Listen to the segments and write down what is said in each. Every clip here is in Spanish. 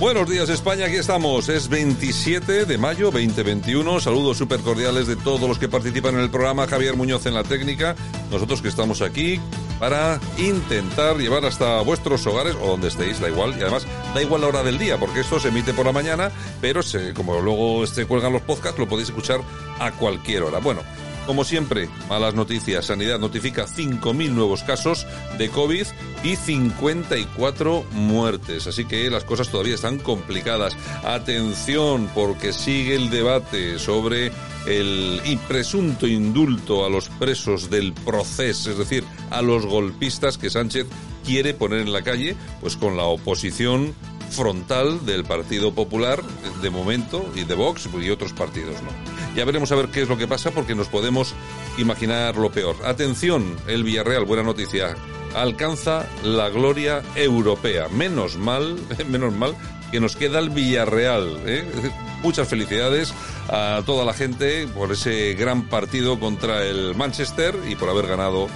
Buenos días España, aquí estamos. Es 27 de mayo 2021. Saludos súper cordiales de todos los que participan en el programa. Javier Muñoz en la técnica. Nosotros que estamos aquí para intentar llevar hasta vuestros hogares o donde estéis, da igual. Y además, da igual la hora del día, porque esto se emite por la mañana, pero como luego se cuelgan los podcasts, lo podéis escuchar a cualquier hora. Bueno, como siempre, malas noticias. Sanidad notifica 5.000 nuevos casos de COVID y 54 muertes. Así que las cosas todavía están complicadas. Atención, porque sigue el debate sobre el presunto indulto a los presos del proceso, es decir, a los golpistas que Sánchez quiere poner en la calle, pues con la oposición frontal del Partido Popular de momento y de Vox y otros partidos, ¿no? Ya veremos a ver qué es lo que pasa porque nos podemos imaginar lo peor. Atención, el Villarreal, buena noticia, alcanza la gloria europea. Menos mal, menos mal que nos queda el Villarreal. ¿eh? Muchas felicidades a toda la gente por ese gran partido contra el Manchester y por haber ganado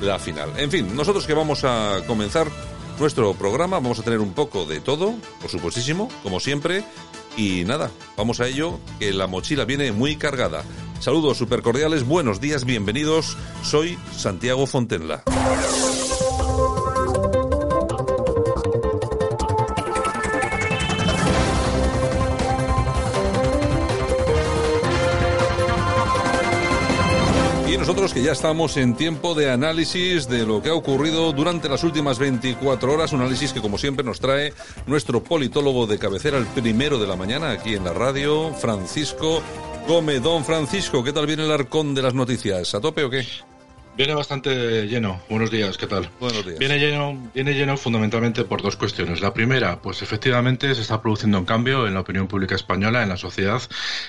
la final. En fin, nosotros que vamos a comenzar nuestro programa, vamos a tener un poco de todo, por supuestísimo, como siempre. Y nada, vamos a ello, que la mochila viene muy cargada. Saludos super cordiales, buenos días, bienvenidos. Soy Santiago Fontenla. Que ya estamos en tiempo de análisis de lo que ha ocurrido durante las últimas 24 horas, un análisis que como siempre nos trae nuestro politólogo de cabecera, el primero de la mañana, aquí en la radio, Francisco Gómez. Don Francisco, ¿qué tal viene el arcón de las noticias? ¿A tope o qué? Viene bastante lleno. Buenos días, ¿qué tal? Buenos días. Viene lleno, viene lleno fundamentalmente por dos cuestiones. La primera, pues efectivamente se está produciendo un cambio en la opinión pública española, en la sociedad,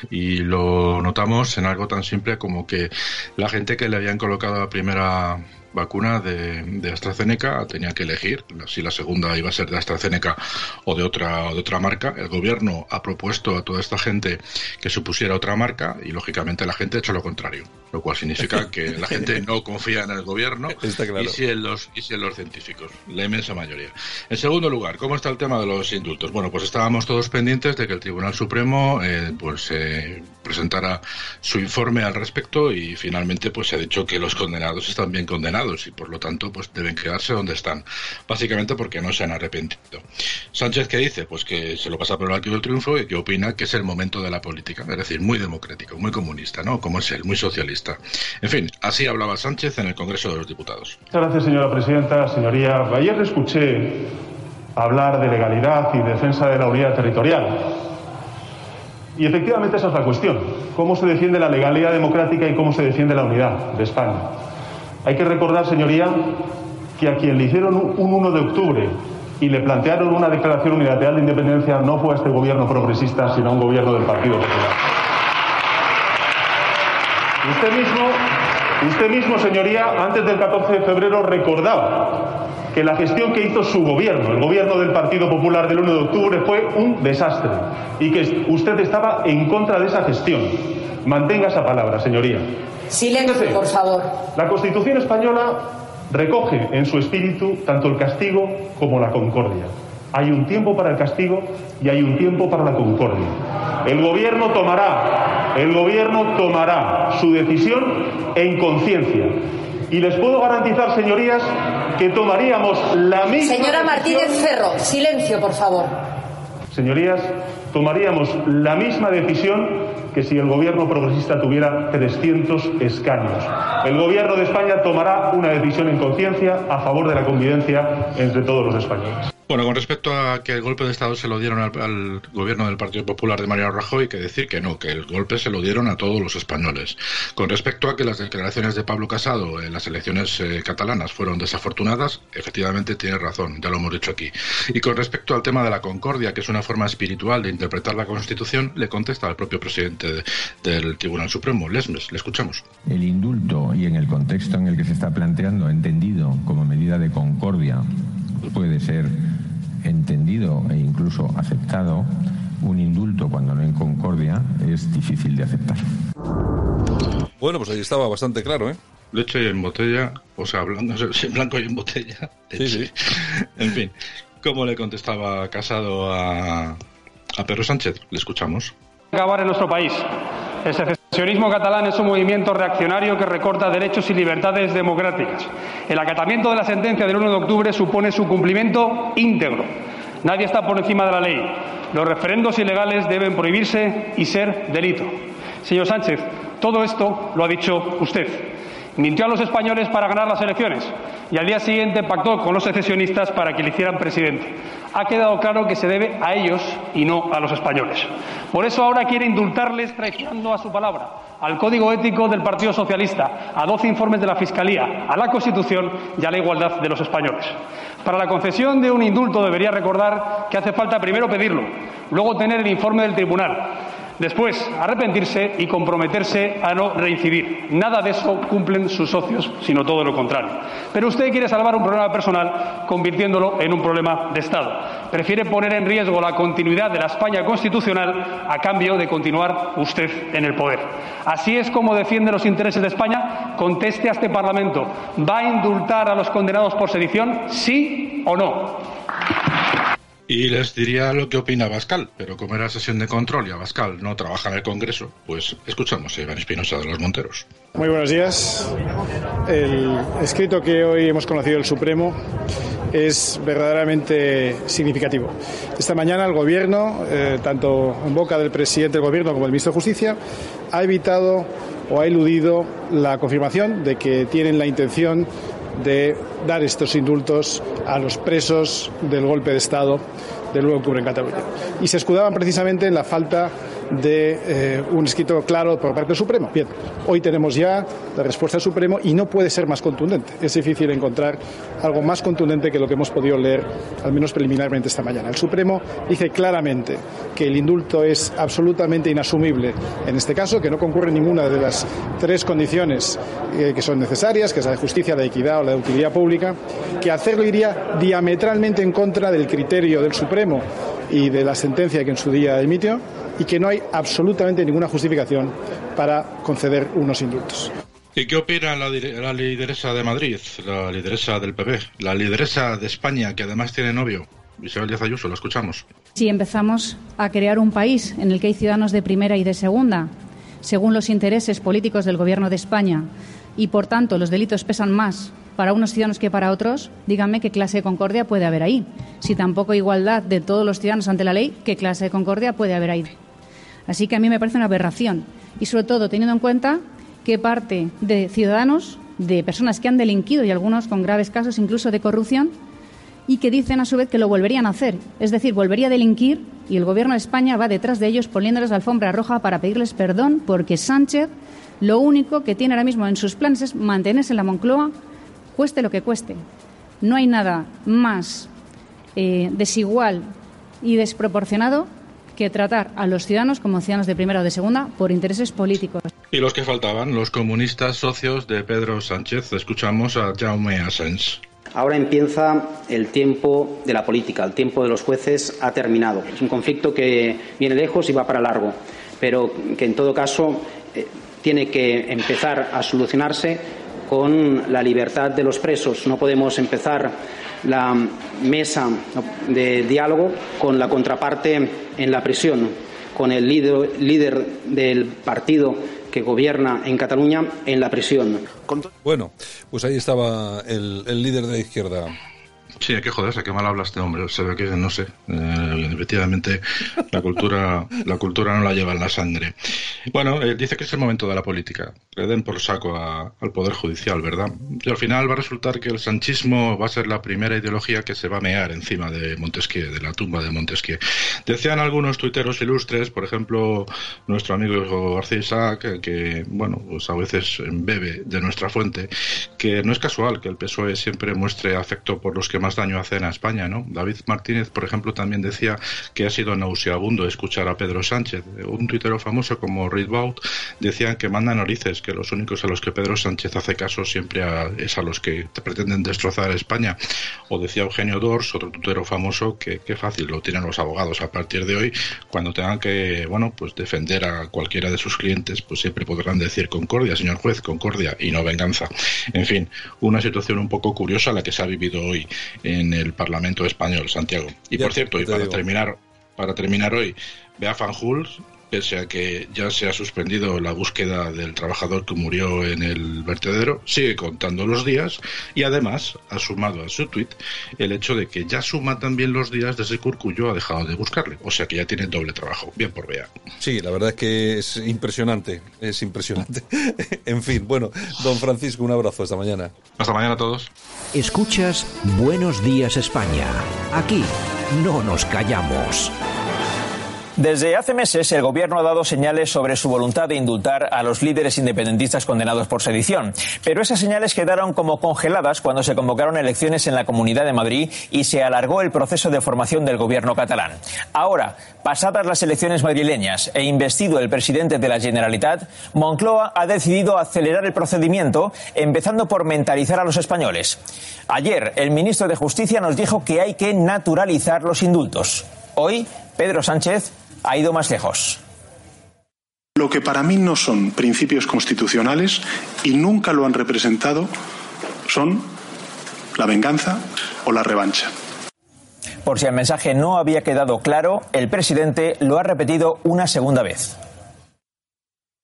y lo notamos en algo tan simple como que la gente que le habían colocado la primera vacuna de, de, AstraZeneca tenía que elegir si la segunda iba a ser de AstraZeneca o de otra o de otra marca. El gobierno ha propuesto a toda esta gente que se pusiera otra marca y lógicamente la gente ha hecho lo contrario, lo cual significa que la gente no confía en el gobierno claro. y, si en los, y si en los científicos, la inmensa mayoría. En segundo lugar, ¿cómo está el tema de los indultos? Bueno, pues estábamos todos pendientes de que el Tribunal Supremo eh, pues eh, presentara su informe al respecto y finalmente pues se ha dicho que los condenados están bien condenados y por lo tanto pues deben quedarse donde están, básicamente porque no se han arrepentido. Sánchez qué dice? Pues que se lo pasa por el arco del triunfo y que opina que es el momento de la política, es decir, muy democrático, muy comunista, ¿no? Como es él, muy socialista. En fin, así hablaba Sánchez en el Congreso de los Diputados. Muchas gracias, señora presidenta, señoría. Ayer escuché hablar de legalidad y defensa de la unidad territorial. Y efectivamente esa es la cuestión. ¿Cómo se defiende la legalidad democrática y cómo se defiende la unidad de España? Hay que recordar, señoría, que a quien le hicieron un 1 de octubre y le plantearon una declaración unilateral de independencia no fue a este gobierno progresista, sino a un gobierno del Partido Popular. Usted mismo, usted mismo, señoría, antes del 14 de febrero recordaba que la gestión que hizo su gobierno, el gobierno del Partido Popular del 1 de octubre, fue un desastre y que usted estaba en contra de esa gestión. Mantenga esa palabra, señoría. Silencio, por favor. La Constitución española recoge en su espíritu tanto el castigo como la concordia. Hay un tiempo para el castigo y hay un tiempo para la concordia. El gobierno tomará, el gobierno tomará su decisión en conciencia. Y les puedo garantizar, señorías, que tomaríamos la misma. Señora Martínez Ferro, silencio, por favor. Señorías, tomaríamos la misma decisión que si el gobierno progresista tuviera 300 escaños. El gobierno de España tomará una decisión en conciencia a favor de la convivencia entre todos los españoles. Bueno, con respecto a que el golpe de Estado se lo dieron al, gobierno del Partido Popular de Mariano Rajoy, que decir que no, que el golpe se lo dieron a todos los españoles. Con respecto a que las declaraciones de Pablo Casado en las elecciones eh, catalanas fueron desafortunadas, efectivamente tiene razón, ya lo hemos dicho aquí. Y con respecto al tema de la concordia, que es una forma espiritual de interpretar la Constitución, le contesta al propio presidente del Tribunal Supremo, Lesmes. Le escuchamos. El indulto y en el contexto en el que se está planteando, entendido como medida de concordia, puede ser entendido e incluso aceptado, un indulto cuando no en concordia es difícil de aceptar. Bueno, pues ahí estaba bastante claro, ¿eh? Leche en botella, o sea, blanco, blanco y en botella. Sí, sí. en fin, ¿cómo le contestaba Casado a, a Pedro Sánchez? Le escuchamos. Acabar en nuestro país. El secesionismo catalán es un movimiento reaccionario que recorta derechos y libertades democráticas. El acatamiento de la sentencia del 1 de octubre supone su cumplimiento íntegro. Nadie está por encima de la ley. Los referendos ilegales deben prohibirse y ser delito. Señor Sánchez, todo esto lo ha dicho usted. Mintió a los españoles para ganar las elecciones y al día siguiente pactó con los secesionistas para que le hicieran presidente. Ha quedado claro que se debe a ellos y no a los españoles. Por eso ahora quiere indultarles traicionando a su palabra, al Código Ético del Partido Socialista, a doce informes de la Fiscalía, a la Constitución y a la igualdad de los españoles. Para la concesión de un indulto debería recordar que hace falta primero pedirlo, luego tener el informe del tribunal, Después, arrepentirse y comprometerse a no reincidir. Nada de eso cumplen sus socios, sino todo lo contrario. Pero usted quiere salvar un problema personal convirtiéndolo en un problema de Estado. Prefiere poner en riesgo la continuidad de la España constitucional a cambio de continuar usted en el poder. Así es como defiende los intereses de España. Conteste a este Parlamento. ¿Va a indultar a los condenados por sedición? ¿Sí o no? Y les diría lo que opina Bascal, pero como era sesión de control y Abascal no trabaja en el Congreso, pues escuchamos a Iván Espinosa de los Monteros. Muy buenos días. El escrito que hoy hemos conocido del Supremo es verdaderamente significativo. Esta mañana el Gobierno, eh, tanto en boca del presidente del Gobierno como del ministro de Justicia, ha evitado o ha eludido la confirmación de que tienen la intención de dar estos indultos a los presos del golpe de Estado del 9 de octubre en Cataluña. Y se escudaban precisamente en la falta de eh, un escrito claro por parte del Supremo. Bien, hoy tenemos ya la respuesta del Supremo y no puede ser más contundente. Es difícil encontrar algo más contundente que lo que hemos podido leer, al menos preliminarmente esta mañana. El Supremo dice claramente que el indulto es absolutamente inasumible en este caso, que no concurre ninguna de las tres condiciones eh, que son necesarias, que es la de justicia, la de equidad o la de utilidad pública, que hacerlo iría diametralmente en contra del criterio del Supremo y de la sentencia que en su día emitió y que no hay absolutamente ninguna justificación para conceder unos indultos. ¿Y qué opina la, la, lideresa de Madrid, la lideresa del PP, la lideresa de España, que además tiene novio? Isabel Díaz Ayuso, lo escuchamos. Si empezamos a crear un país en el que hay ciudadanos de primera y de segunda, según los intereses políticos del Gobierno de España, y por tanto los delitos pesan más para unos ciudadanos que para otros, díganme qué clase de concordia puede haber ahí. Si tampoco hay igualdad de todos los ciudadanos ante la ley, ¿qué clase de concordia puede haber ahí? Así que a mí me parece una aberración. Y sobre todo teniendo en cuenta que parte de ciudadanos, de personas que han delinquido y algunos con graves casos incluso de corrupción, y que dicen a su vez que lo volverían a hacer. Es decir, volvería a delinquir y el Gobierno de España va detrás de ellos poniéndoles la alfombra roja para pedirles perdón porque Sánchez lo único que tiene ahora mismo en sus planes es mantenerse en la Moncloa, cueste lo que cueste. No hay nada más eh, desigual y desproporcionado que tratar a los ciudadanos como ciudadanos de primera o de segunda por intereses políticos. Y los que faltaban, los comunistas socios de Pedro Sánchez. Escuchamos a Jaume Asens. Ahora empieza el tiempo de la política, el tiempo de los jueces ha terminado. Es un conflicto que viene lejos y va para largo, pero que en todo caso eh, tiene que empezar a solucionarse con la libertad de los presos. No podemos empezar la mesa de diálogo con la contraparte en la prisión, con el líder, líder del partido que gobierna en Cataluña en la prisión. Bueno, pues ahí estaba el, el líder de la izquierda, Sí, hay que joderse, qué mal habla este hombre. Se ve que, no sé, eh, efectivamente la cultura, la cultura no la lleva en la sangre. Bueno, eh, dice que es el momento de la política. Le den por saco al Poder Judicial, ¿verdad? Y al final va a resultar que el sanchismo va a ser la primera ideología que se va a mear encima de Montesquieu, de la tumba de Montesquieu. Decían algunos tuiteros ilustres, por ejemplo, nuestro amigo García Isaac, que, bueno, pues a veces bebe de nuestra fuente, que no es casual que el PSOE siempre muestre afecto por los que más daño hacen a España, ¿no? David Martínez, por ejemplo, también decía que ha sido nauseabundo escuchar a Pedro Sánchez. Un tuitero famoso como Reid Baut decían que manda narices, que los únicos a los que Pedro Sánchez hace caso siempre es a los que pretenden destrozar España. O decía Eugenio Dors, otro tuitero famoso, que qué fácil lo tienen los abogados a partir de hoy, cuando tengan que, bueno, pues defender a cualquiera de sus clientes, pues siempre podrán decir concordia, señor juez, concordia y no venganza. En fin, una situación un poco curiosa la que se ha vivido hoy en el Parlamento español, Santiago. Y por cierto, y para terminar, para terminar hoy, Bea Fanjul pese a que ya se ha suspendido la búsqueda del trabajador que murió en el vertedero, sigue contando los días y además ha sumado a su tuit el hecho de que ya suma también los días desde que Urcullo ha dejado de buscarle. O sea que ya tiene doble trabajo. Bien por Bea. Sí, la verdad es que es impresionante. Es impresionante. en fin, bueno, don Francisco, un abrazo esta mañana. Hasta mañana a todos. Escuchas Buenos Días España. Aquí no nos callamos. Desde hace meses el gobierno ha dado señales sobre su voluntad de indultar a los líderes independentistas condenados por sedición, pero esas señales quedaron como congeladas cuando se convocaron elecciones en la Comunidad de Madrid y se alargó el proceso de formación del gobierno catalán. Ahora, pasadas las elecciones madrileñas e investido el presidente de la Generalitat, Moncloa ha decidido acelerar el procedimiento, empezando por mentalizar a los españoles. Ayer, el ministro de Justicia nos dijo que hay que naturalizar los indultos. Hoy, Pedro Sánchez ha ido más lejos. Lo que para mí no son principios constitucionales y nunca lo han representado son la venganza o la revancha. Por si el mensaje no había quedado claro, el presidente lo ha repetido una segunda vez.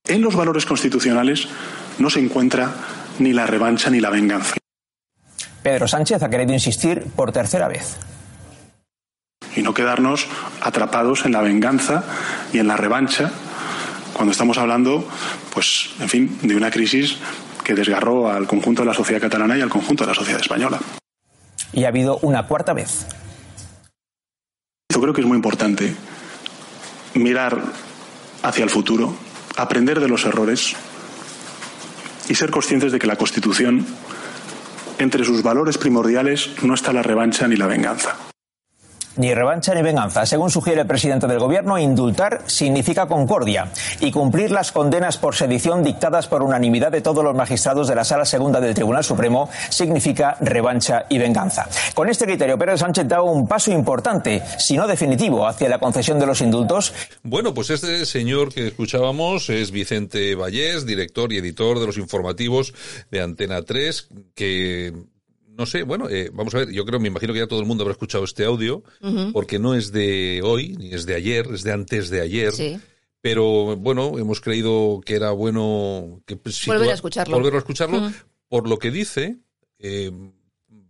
En los valores constitucionales no se encuentra ni la revancha ni la venganza. Pedro Sánchez ha querido insistir por tercera vez y no quedarnos atrapados en la venganza y en la revancha cuando estamos hablando, pues, en fin, de una crisis que desgarró al conjunto de la sociedad catalana y al conjunto de la sociedad española. Y ha habido una cuarta vez. Yo creo que es muy importante mirar hacia el futuro, aprender de los errores y ser conscientes de que la Constitución, entre sus valores primordiales, no está la revancha ni la venganza. Ni revancha ni venganza. Según sugiere el presidente del gobierno, indultar significa concordia y cumplir las condenas por sedición dictadas por unanimidad de todos los magistrados de la Sala Segunda del Tribunal Supremo significa revancha y venganza. Con este criterio, Pedro Sánchez da un paso importante, si no definitivo, hacia la concesión de los indultos. Bueno, pues este señor que escuchábamos es Vicente Vallés, director y editor de los informativos de Antena 3, que no sé, bueno, eh, vamos a ver, yo creo, me imagino que ya todo el mundo habrá escuchado este audio, porque no es de hoy, ni es de ayer, es de antes de ayer. Sí. Pero bueno, hemos creído que era bueno que pues, volver a escucharlo. Volver a escucharlo por lo que dice, eh,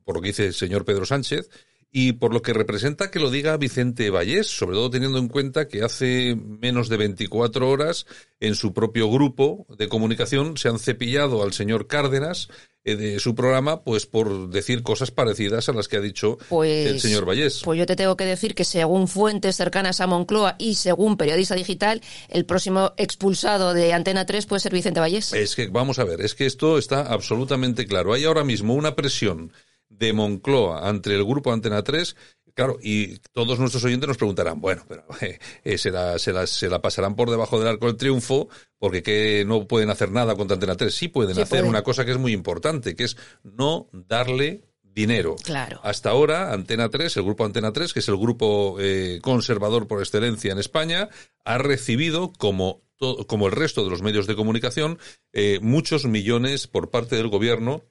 por lo que dice el señor Pedro Sánchez, y por lo que representa que lo diga Vicente Vallés, sobre todo teniendo en cuenta que hace menos de 24 horas en su propio grupo de comunicación se han cepillado al señor Cárdenas de su programa, pues por decir cosas parecidas a las que ha dicho el pues, señor Vallés. Pues yo te tengo que decir que según fuentes cercanas a Moncloa y según Periodista Digital, el próximo expulsado de Antena 3 puede ser Vicente Vallés. Es que, vamos a ver, es que esto está absolutamente claro. Hay ahora mismo una presión de Moncloa ante el grupo Antena 3 Claro, y todos nuestros oyentes nos preguntarán, bueno, pero eh, se, la, se, la, se, la, pasarán por debajo del arco del triunfo porque que no pueden hacer nada contra Antena 3. Sí pueden hacer una cosa que es muy importante, que es no darle dinero. Claro. Hasta ahora, Antena 3, el grupo Antena 3, que es el grupo eh, conservador por excelencia en España, ha recibido como, como el resto de los medios de comunicación eh, muchos millones por parte del gobierno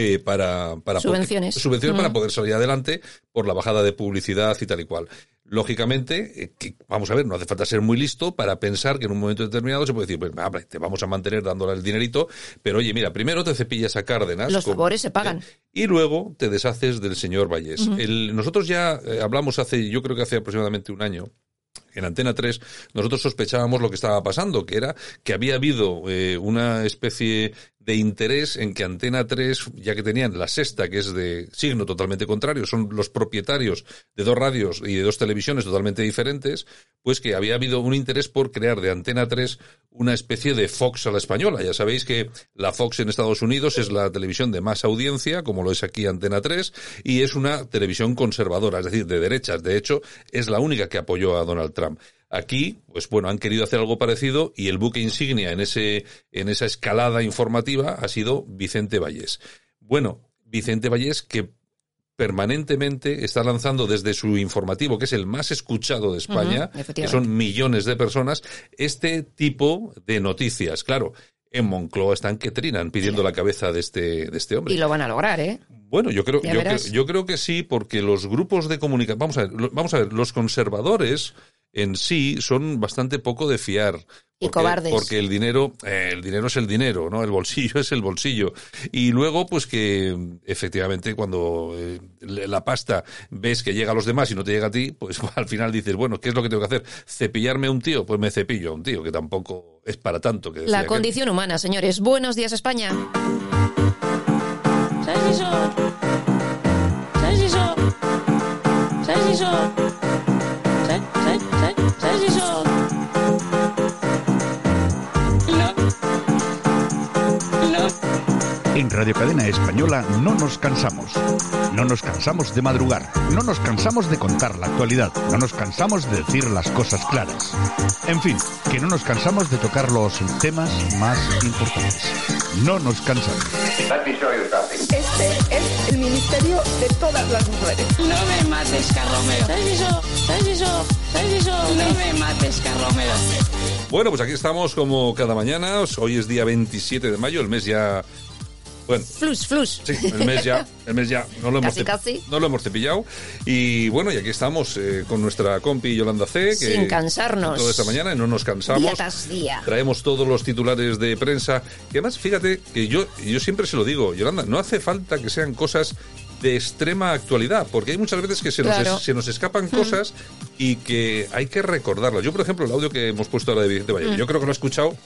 eh, para, para subvenciones, subvenciones para poder salir adelante por la bajada de publicidad y tal y cual. Lógicamente, eh, que, vamos a ver, no hace falta ser muy listo para pensar que en un momento determinado se puede decir, pues te vamos a mantener dándole el dinerito, pero oye, mira, primero te cepillas a Cárdenas. Los favores se pagan. y luego te deshaces del señor Vallés. nosotros ya hablamos hace, yo creo que hace aproximadamente un año, en Antena 3, nosotros sospechábamos lo que estaba pasando, que era que había habido eh, una especie de interés en que Antena 3, ya que tenían la sexta, que es de signo totalmente contrario, son los propietarios de dos radios y de dos televisiones totalmente diferentes, pues que había habido un interés por crear de Antena 3 una especie de Fox a la española. Ya sabéis que la Fox en Estados Unidos es la televisión de más audiencia, como lo es aquí Antena 3, y es una televisión conservadora, es decir, de derechas. De hecho, es la única que apoyó a Donald Trump. Aquí, pues bueno, han querido hacer algo parecido y el buque insignia en ese, en esa escalada informativa ha sido Vicente Vallés. Bueno, Vicente Vallés que permanentemente está lanzando desde su informativo, que es el más escuchado de España, que son millones de personas, este tipo de noticias. Claro, en Moncloa están que trinan pidiendo la cabeza de este, de este hombre. Y lo van a lograr, ¿eh? Bueno, yo creo, yo, yo, creo que sí, porque los grupos de comunicación, vamos a ver, vamos a ver, los conservadores en sí son bastante poco de fiar. y cobardes. Porque el dinero, eh, el dinero es el dinero, ¿no? El bolsillo es el bolsillo. Y luego, pues que efectivamente cuando eh, la pasta ves que llega a los demás y no te llega a ti, pues al final dices, bueno, ¿qué es lo que tengo que hacer? ¿Cepillarme a un tío? Pues me cepillo a un tío, que tampoco es para tanto. Que la condición humana, señores. Buenos días, España. ¿Sabes eso? ¿Sabes eso? ¿Sabes eso? En Radio Cadena Española no nos cansamos. No nos cansamos de madrugar. No nos cansamos de contar la actualidad. No nos cansamos de decir las cosas claras. En fin, que no nos cansamos de tocar los temas más importantes. No nos cansamos. Este es el ministerio de todas las mujeres. No me mates, Carromero. ¿Sabes eso? ¿Sabes eso? ¿Sabes eso? No me mates, Carromero. Bueno, pues aquí estamos como cada mañana. Hoy es día 27 de mayo, el mes ya bueno. Flus, flus. Sí, el mes ya, el mes ya. No lo, hemos, casi. No lo hemos cepillado. Y bueno, y aquí estamos eh, con nuestra compi Yolanda C. Que Sin cansarnos. Toda esta mañana no nos cansamos. Día tras día. Traemos todos los titulares de prensa. Que además, fíjate que yo, yo siempre se lo digo, Yolanda, no hace falta que sean cosas de extrema actualidad, porque hay muchas veces que se, nos, se nos escapan mm. cosas y que hay que recordarlas. Yo, por ejemplo, el audio que hemos puesto ahora de Vicente Valle, mm. yo creo que lo he escuchado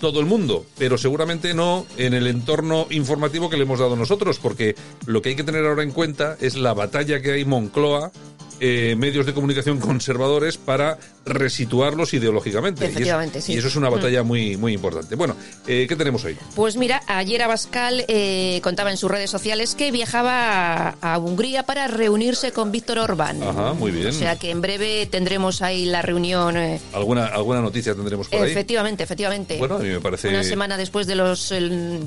todo el mundo, pero seguramente no en el entorno informativo que le hemos dado nosotros, porque lo que hay que tener ahora en cuenta es la batalla que hay Moncloa eh, medios de comunicación conservadores para resituarlos ideológicamente. Efectivamente, y, sí. y eso es una batalla muy, muy importante. Bueno, eh, ¿qué tenemos hoy? Pues mira, ayer Abascal eh, contaba en sus redes sociales que viajaba a, Hungría para reunirse con Víctor Orbán. Ajá, muy bien. O sea que en breve tendremos ahí la reunión. ¿Alguna, ¿Alguna noticia tendremos por ahí? Efectivamente, efectivamente. Bueno, a mí me parece... Una semana después de los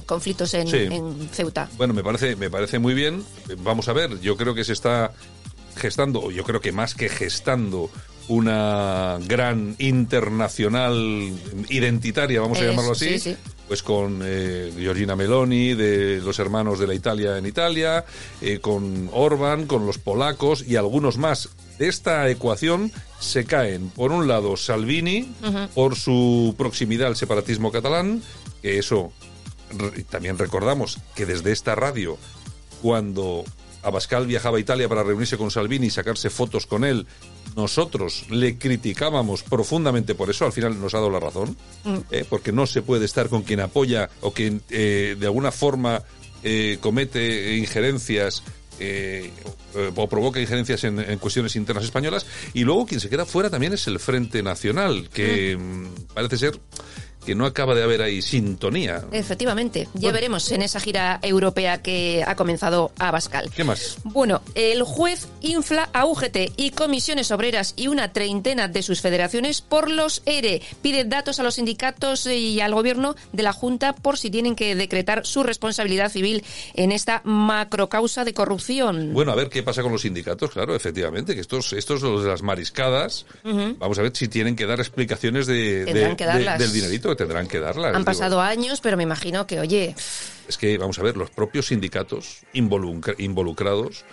conflictos en, en Ceuta. Bueno, me parece, me parece muy bien. Vamos a ver, yo creo que se está gestando, yo creo que más que gestando, una gran internacional identitaria, vamos a llamarlo así, pues con eh, Giorgina Meloni, de los hermanos de la Italia en Italia, eh, con Orban, con los polacos y algunos más. De esta ecuación se caen, por un lado, Salvini, por su proximidad al separatismo catalán, que eso también recordamos que desde esta radio, cuando Abascal viajaba a Italia para reunirse con Salvini y sacarse fotos con él. Nosotros le criticábamos profundamente por eso, al final nos ha dado la razón, mm. ¿eh? porque no se puede estar con quien apoya o quien eh, de alguna forma eh, comete injerencias o provoca injerencias en, cuestiones internas españolas. Y luego quien se queda fuera también es el Frente Nacional, que mm. Mm, parece ser que no acaba de haber ahí sintonía. Efectivamente, ya veremos en esa gira europea que ha comenzado Abascal. ¿Qué más? Bueno, el juez infla a UGT y comisiones obreras y una treintena de sus federaciones por los ERE. Pide datos a los sindicatos y al gobierno de la Junta por si tienen que decretar su responsabilidad civil en esta macrocausa de corrupción. Bueno, a ver qué pasa con los sindicatos, claro, efectivamente, que estos, estos los de las mariscadas, vamos a ver si tienen que dar explicaciones de, del dinerito que tendrán que darla. Han Digo, pasado años, pero me imagino que, oye, Es que, vamos a ver, los propios sindicatos involucra- involucrados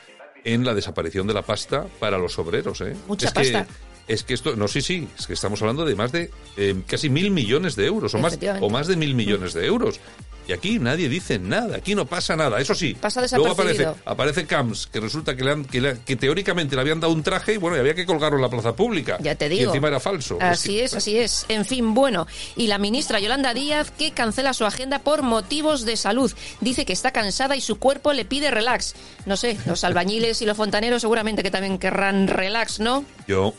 en la desaparición de la pasta para los obreros, ¿eh? Mucha es que, pasta. Es que esto, no, sí, sí, es que estamos hablando de más de eh, casi mil millones de euros, o más, o más de mil millones de euros. Y aquí nadie dice nada, aquí no pasa nada. Eso sí, Pasa luego aparece, aparece Camps, que resulta que, le han- que, le- que teóricamente le habían dado un traje y bueno, y había que colgarlo en la plaza pública. Ya te Y digo. encima era falso. Así es, así es. En fin, bueno. Y la ministra Yolanda Díaz que cancela su agenda por motivos de salud. Dice que está cansada y su cuerpo le pide relax. No sé, los albañiles y los fontaneros seguramente que también querrán relax, ¿no? Yo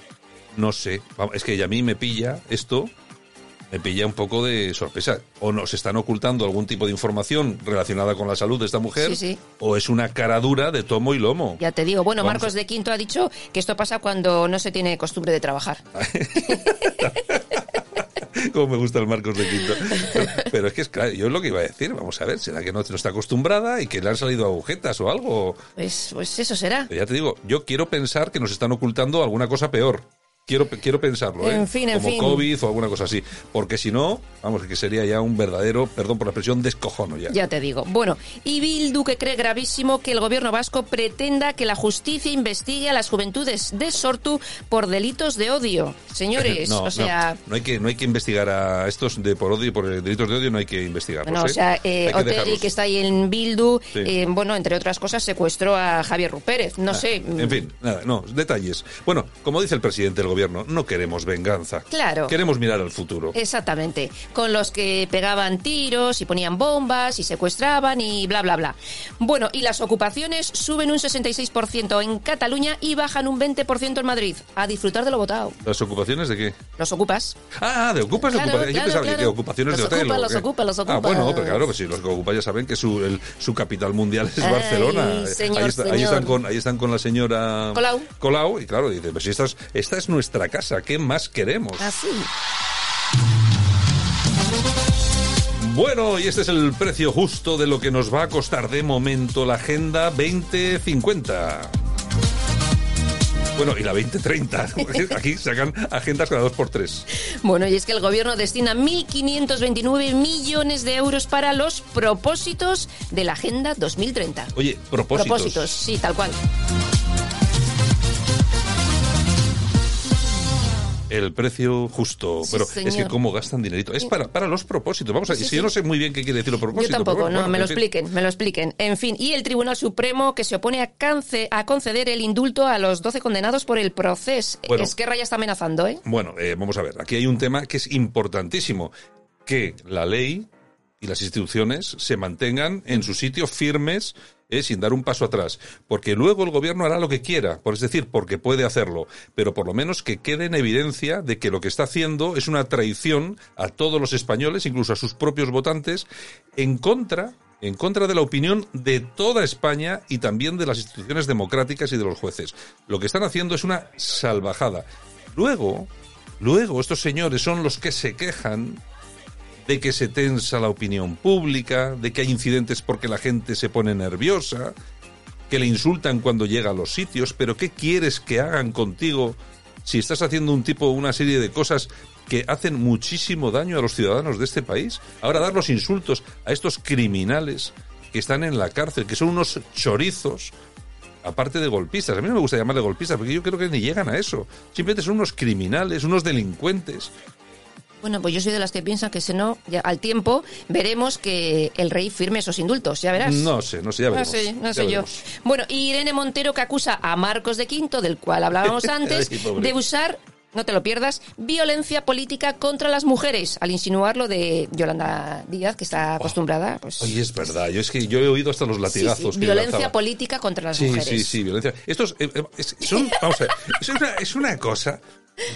no sé. Es que a mí me pilla esto, me pilla un poco de sorpresa. O nos están ocultando algún tipo de información relacionada con la salud de esta mujer, Sí, sí. o es una cara dura de tomo y lomo. Ya te digo. Bueno, Vamos Marcos de Quinto ha dicho que esto pasa cuando no se tiene costumbre de trabajar. Como me gusta el Marcos de Quinto. Pero, pero es que es claro, yo es lo que iba a decir. Vamos a ver, será que no, no está acostumbrada y que le han salido agujetas o algo. Pues, pues eso será. Pero ya te digo, yo quiero pensar que nos están ocultando alguna cosa peor. Quiero, quiero pensarlo, ¿eh? En fin, en Como fin. COVID o alguna cosa así. Porque si no, vamos, que sería ya un verdadero, perdón por la expresión, descojono ya. Ya te digo. Bueno, y Bildu que cree gravísimo que el gobierno vasco pretenda que la justicia investigue a las juventudes de Sortu por delitos de odio. Señores, No, o sea... no, no hay que no hay que investigar a estos de por odio por delitos de odio no hay que investigarlos. Bueno, o ¿eh? sea, eh, dejarlos. que está ahí en Bildu, Sí. eh, bueno, entre otras cosas, secuestró a Javier Rupérez. No Ah, sé. En fin, nada, no, detalles. Bueno, como dice el presidente del gobierno, no queremos venganza. Claro. Queremos mirar al futuro. Exactamente, con los que pegaban tiros y ponían bombas y secuestraban y bla, bla, bla. Bueno, y las ocupaciones suben un 66% en Cataluña y bajan un 20% en Madrid. A disfrutar de lo votado. ¿Las ocupaciones de qué? Los ocupas. Ah, de ocupas, Claro, ocupaciones. Yo claro, pensaba que- claro. que ocupaciones Los de hotel. ocupa, ¿o los ocupa, los Ah, ocupa. bueno, pero claro, pues sí, los que ocupa ya saben que su, el- su capital mundial es Ay, Barcelona. señor, ahí, está- ahí señor. están con, ahí están con la señora Colau. Colau, y claro, dice, pues si esta es, esta es nuestra casa, ¿qué más queremos? Así. Bueno, y este es el precio justo de lo que nos va a costar de momento la Agenda 2050. Bueno, y la 2030. porque Aquí sacan agendas cada dos por tres. Bueno, y es que el gobierno destina 1.529 millones de euros para los propósitos de la Agenda 2030. Oye, propósitos. Propósitos, sí, tal cual. El precio justo. Sí, pero es que cómo gastan dinerito. Es para, para los propósitos. Vamos a Sí, si sí. yo no sé muy bien qué quiere decir los Yo propósitos. tampoco, pero bueno, no, me lo fin. expliquen, me lo expliquen. En fin, y el Tribunal Supremo que se opone a, cance- a conceder el indulto a los 12 condenados por el proceso. Bueno. Esquerra ya está amenazando, ¿eh? Bueno, eh, vamos a ver. Aquí hay un tema que es importantísimo. Que la ley y las instituciones se mantengan en su sitio firmes eh, sin dar un paso atrás. Porque luego el gobierno hará lo que quiera, por es decir, porque puede hacerlo. Pero por lo menos que quede en evidencia de que lo que está haciendo es una traición a todos los españoles, incluso a sus propios votantes, en contra en contra de la opinión de toda España y también de las instituciones democráticas y de los jueces. Lo que están haciendo es una salvajada. Luego, luego estos señores son los que se quejan de que se tensa la opinión pública, de que hay incidentes porque la gente se pone nerviosa, que le insultan cuando llega a los sitios, pero ¿qué quieres que hagan contigo si estás haciendo un tipo, una serie de cosas que hacen muchísimo daño a los ciudadanos de este país? Ahora dar los insultos a estos criminales que están en la cárcel, que son unos chorizos, aparte de golpistas. A mí no me gusta llamarle golpistas porque yo creo que ni llegan a eso. Simplemente son unos criminales, unos delincuentes. Bueno, pues yo soy de las que piensan que si no, ya al tiempo veremos que el rey firme esos indultos, ya verás. No sé, no sé, ya No veremos. sé, no ya sé yo. Bueno, y Irene Montero que acusa a Marcos de Quinto, del cual hablábamos antes, Ay, de usar, no te lo pierdas, violencia política contra las mujeres, al insinuar lo de Yolanda Díaz, que está acostumbrada, pues... Oye, es verdad. Yo es que yo he oído hasta los sí, sí, latigazos. que violencia lanzaba. política contra las Sí, mujeres. sí, sí, violencia. Estos eh, eh, es, son, vamos a ver, es una, es una cosa.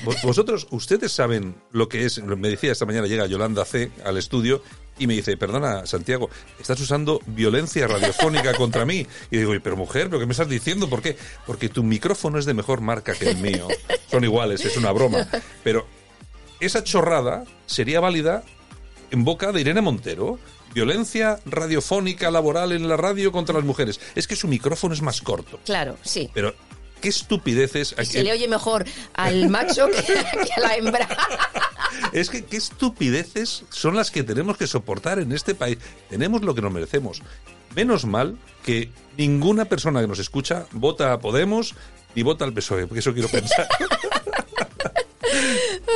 Vos- Vosotros, ustedes saben lo que es. Me decía esta mañana, llega Yolanda C al estudio y me dice, perdona, Santiago, estás usando violencia radiofónica contra mí. Y digo, "Oye, pero mujer, ¿pero qué me estás diciendo? ¿Por qué? Porque tu micrófono es de mejor marca que el mío. Son iguales, es una broma. Pero esa chorrada sería válida en boca de Irene Montero. Violencia radiofónica laboral en la radio contra las mujeres. Es que su micrófono es más corto. Claro, sí. Pero qué estupideces... Y se le oye mejor al macho que, que a la hembra. Es que qué estupideces son las que tenemos que soportar en este país. Tenemos lo que nos merecemos. Menos mal que ninguna persona que nos escucha vota a Podemos ni vota al PSOE, porque eso quiero pensar.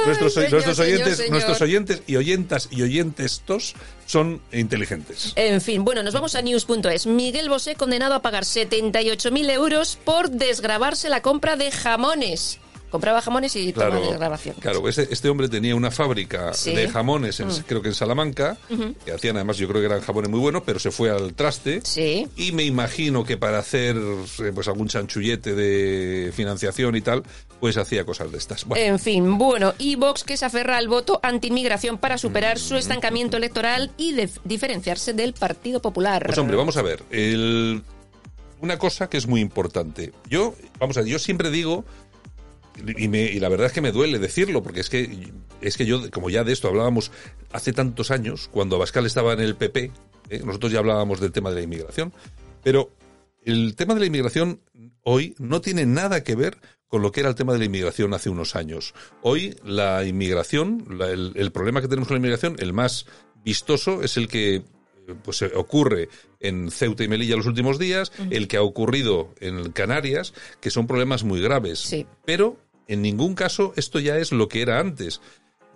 nuestros, señor, nuestros oyentes, señor. nuestros oyentes y oyentas y oyentestos son inteligentes. En fin, bueno, nos vamos a news.es. Miguel Bosé condenado a pagar 78.000 euros por desgravarse la compra de jamones. Compraba jamones y Claro, desgrabación. claro este, este hombre tenía una fábrica Sí. de jamones, en- Mm. creo que en Salamanca, que hacían además, yo creo que eran jamones muy buenos, pero se fue al traste. Sí. Y me imagino que para hacer eh, pues algún chanchullete de financiación y tal, pues hacía cosas de estas. Bueno, En fin, bueno, y Vox que se aferra al voto anti-inmigración para superar su estancamiento electoral y de- diferenciarse del Partido Popular. Pues hombre, vamos a ver. el- una cosa que es muy importante. Yo, vamos a ver, yo siempre digo, y, me- y la verdad es que me duele decirlo, porque es que, es que yo, como ya de esto hablábamos hace tantos años, cuando Abascal estaba en el PP, ¿eh? nosotros ya hablábamos del tema de la inmigración, pero el tema de la inmigración hoy no tiene nada que ver con lo que era el tema de la inmigración hace unos años. Hoy la inmigración, la- el, el problema que tenemos con la inmigración, el más vistoso es el que eh, pues eh, ocurre en Ceuta y Melilla los últimos días, el que ha ocurrido en Canarias, que son problemas muy graves. Pero en ningún caso esto ya es lo que era antes.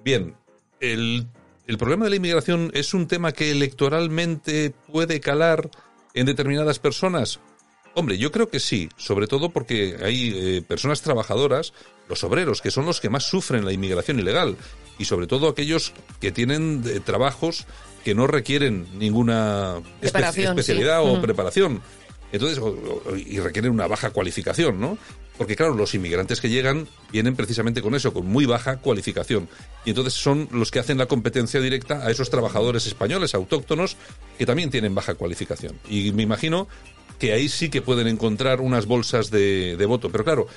Bien, el, el problema de la inmigración es un tema que electoralmente puede calar en determinadas personas. Hombre, yo creo que sí, sobre todo porque hay eh, personas trabajadoras, los obreros, que son los que más sufren la inmigración ilegal, y sobre todo aquellos que tienen eh, trabajos que no requieren ninguna espe- especialidad sí. o preparación. Entonces, o- o- y requieren una baja cualificación, ¿no? Porque claro, los inmigrantes que llegan vienen precisamente con eso, con muy baja cualificación. Y entonces son los que hacen la competencia directa a esos trabajadores españoles autóctonos que también tienen baja cualificación. Y me imagino que ahí sí que pueden encontrar unas bolsas de, de voto. Pero claro,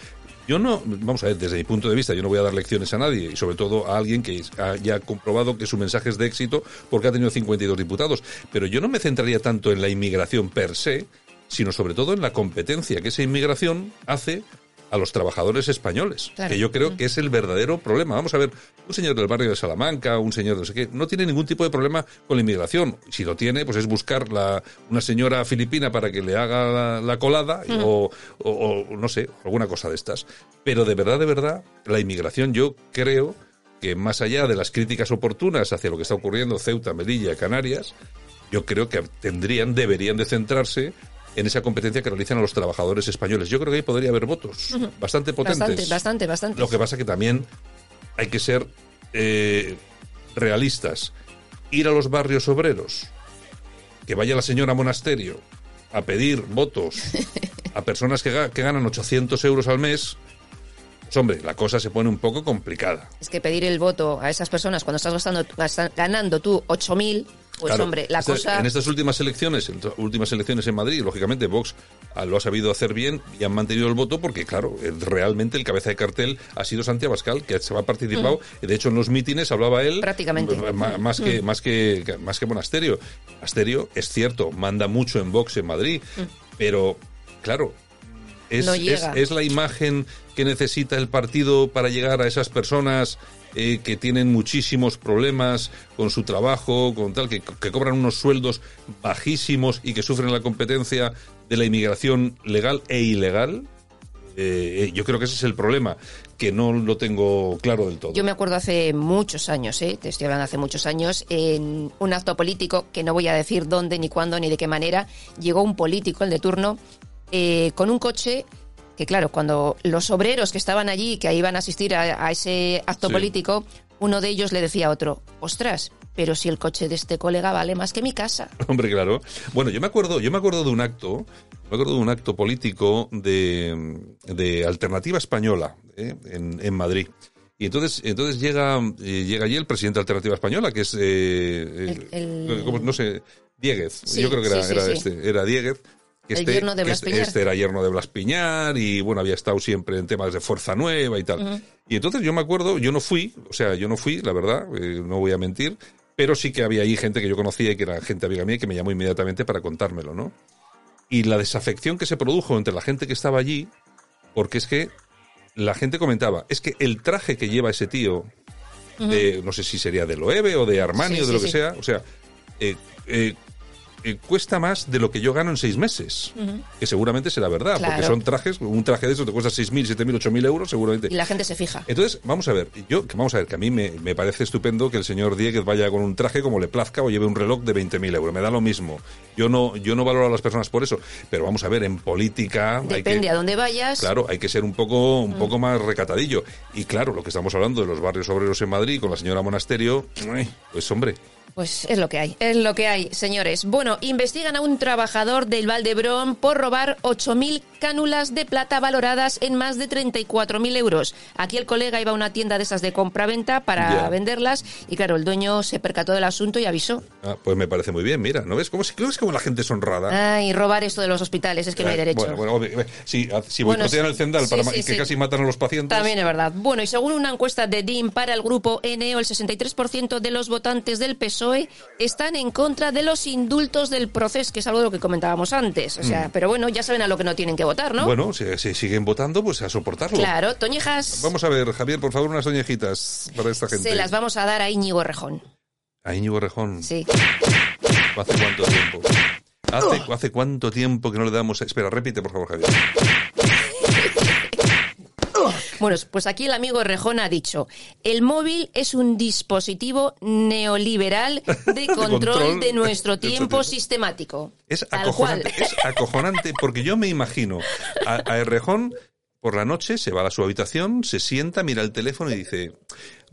yo no, vamos a ver, desde mi punto de vista, yo no voy a dar lecciones a nadie, y sobre todo a alguien que ha ya comprobado que su mensaje es de éxito porque ha tenido 52 diputados. Pero yo no me centraría tanto en la inmigración per se, sino sobre todo en la competencia que esa inmigración hace a los trabajadores españoles, Claro. que yo creo que es el verdadero problema. Vamos a ver, un señor del barrio de Salamanca, un señor de no sé qué, no tiene ningún tipo de problema con la inmigración. Si lo tiene, pues es buscar la, una señora filipina para que le haga la, la colada Mm. o, o- o, no sé, alguna cosa de estas. Pero de verdad, de verdad, la inmigración yo creo que más allá de las críticas oportunas hacia lo que está ocurriendo Ceuta, Melilla, Canarias, yo creo que tendrían, deberían de centrarse en esa competencia que realizan a los trabajadores españoles. Yo creo que ahí podría haber votos bastante potentes. Bastante, bastante, bastante. Lo que pasa que también hay que ser eh, realistas. Ir a los barrios obreros, que vaya la señora monasterio a pedir votos a personas que ganan 800 euros al mes, pues hombre, la cosa se pone un poco complicada. Es que pedir el voto a esas personas cuando estás gastando, gasta- ganando tú 8.000, pues Claro, hombre, la esta- cosa... En estas últimas elecciones, en las últimas elecciones en Madrid, lógicamente Vox ah, lo ha sabido hacer bien y han mantenido el voto porque, claro, realmente el cabeza de cartel ha sido Santi Abascal, que se ha participado. De hecho, en los mítines hablaba él. Prácticamente. Más que, Mm. más que, que- más que Monasterio. Monasterio, es cierto, manda mucho en Vox en Madrid, pero, claro. Es, No es- la imagen que necesita el partido para llegar a esas personas eh, que tienen muchísimos problemas con su trabajo, con tal, que, que cobran unos sueldos bajísimos y que sufren la competencia de la inmigración legal e ilegal. Eh, yo creo que ese es el problema, que no lo tengo claro del todo. Yo me acuerdo hace muchos años, ¿eh? te estoy hablando hace muchos años, en un acto político, que no voy a decir dónde, ni cuándo, ni de qué manera, llegó un político, el de turno, eh, con un coche que, claro, cuando los obreros que estaban allí, que iban a asistir a, a ese acto Sí. político, uno de ellos le decía a otro, ostras, pero si el coche de este colega vale más que mi casa. Hombre, claro. Bueno, yo me acuerdo, yo me acuerdo de un acto, me acuerdo de un acto político de, de Alternativa Española ¿eh? en, en Madrid. Y entonces, entonces llega, eh, llega allí el presidente de Alternativa Española, que es, eh, El- no sé, Dieguez. Sí, Yo creo que era, sí, sí, era este, era Dieguez. Que El este, yerno de que Blas Piñar. este era yerno de Blas Piñar y bueno, había estado siempre en temas de Fuerza Nueva y tal. Y entonces yo me acuerdo, yo no fui, o sea, yo no fui, la verdad, eh, no voy a mentir, pero sí que había ahí gente que yo conocía y que era gente amiga mía y que me llamó inmediatamente para contármelo, ¿no? Y la desafección que se produjo entre la gente que estaba allí porque es que la gente comentaba, es que el traje que lleva ese tío, de, no sé si sería de Loewe o de Armani Sí, o de sí, lo que sí. sea, o sea, eh, eh, eh, cuesta más de lo que yo gano en seis meses. Que seguramente será verdad, porque son trajes, un traje de eso te cuesta 6.000, 7.000, 8.000 euros seguramente. Y la gente se fija. Entonces, vamos a ver, yo, que vamos a ver, que a mí me, me parece estupendo que el señor Dieguez vaya con un traje como le plazca o lleve un reloj de 20.000 euros, me da lo mismo. Yo no, yo no valoro a las personas por eso, pero vamos a ver, en política hay Depende que... a dónde vayas. Claro, hay que ser un poco, un Mm. poco más recatadillo. Y claro, lo que estamos hablando de los barrios obreros en Madrid con la señora Monasterio, pues hombre, Pues es lo que hay, es lo que hay, señores. Bueno, investigan a un trabajador del Valdebrón por robar 8.000 cánulas de plata valoradas en más de 34.000 euros. Aquí el colega iba a una tienda de esas de compra-venta para Ya. venderlas y claro, el dueño se percató del asunto y avisó. ah, pues me parece muy bien, mira, ¿no ves? ¿Cómo, si- ¿Cómo es como la gente es honrada? Ay, robar esto de los hospitales, es que no hay Eh, derecho. Bueno, bueno, obvio, eh, sí, ah, si Bueno, boicotean el Zendal sí, para sí, que sí. casi matan a los pacientes. También es verdad. Bueno, y según una encuesta de DIM para el grupo NEO, el 63% de los votantes del PSOE E están en contra de los indultos del proceso, que es algo de lo que comentábamos antes. O sea, Mm. pero bueno, ya saben a lo que no tienen que votar, ¿no? Bueno, si, si siguen votando, pues a soportarlo. Claro, Toñejas Vamos a ver, Javier, por favor, unas toñejitas para esta gente. se las vamos a dar a Íñigo Rejón. A Íñigo Rejón. Sí. ¿Hace cuánto tiempo? ¿Hace, ¿Hace cuánto tiempo que no le damos... Espera, repite, por favor, Javier. Bueno, pues aquí el amigo Rejón ha dicho, el móvil es un dispositivo neoliberal de control, control de nuestro tiempo sistemático. Es acojonante, es acojonante porque yo me imagino a, a por la noche se va a su habitación, se sienta, mira el teléfono y dice,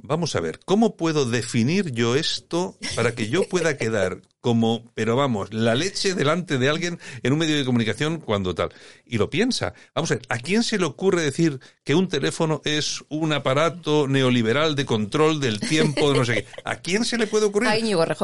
vamos a ver, ¿cómo puedo definir yo esto para que yo pueda quedar como, pero vamos, la leche delante de alguien en un medio de comunicación cuando tal? Y lo piensa. Vamos a ver, ¿a quién se le ocurre decir que un teléfono es un aparato neoliberal de control del tiempo, de no sé qué? ¿A quién se le puede ocurrir?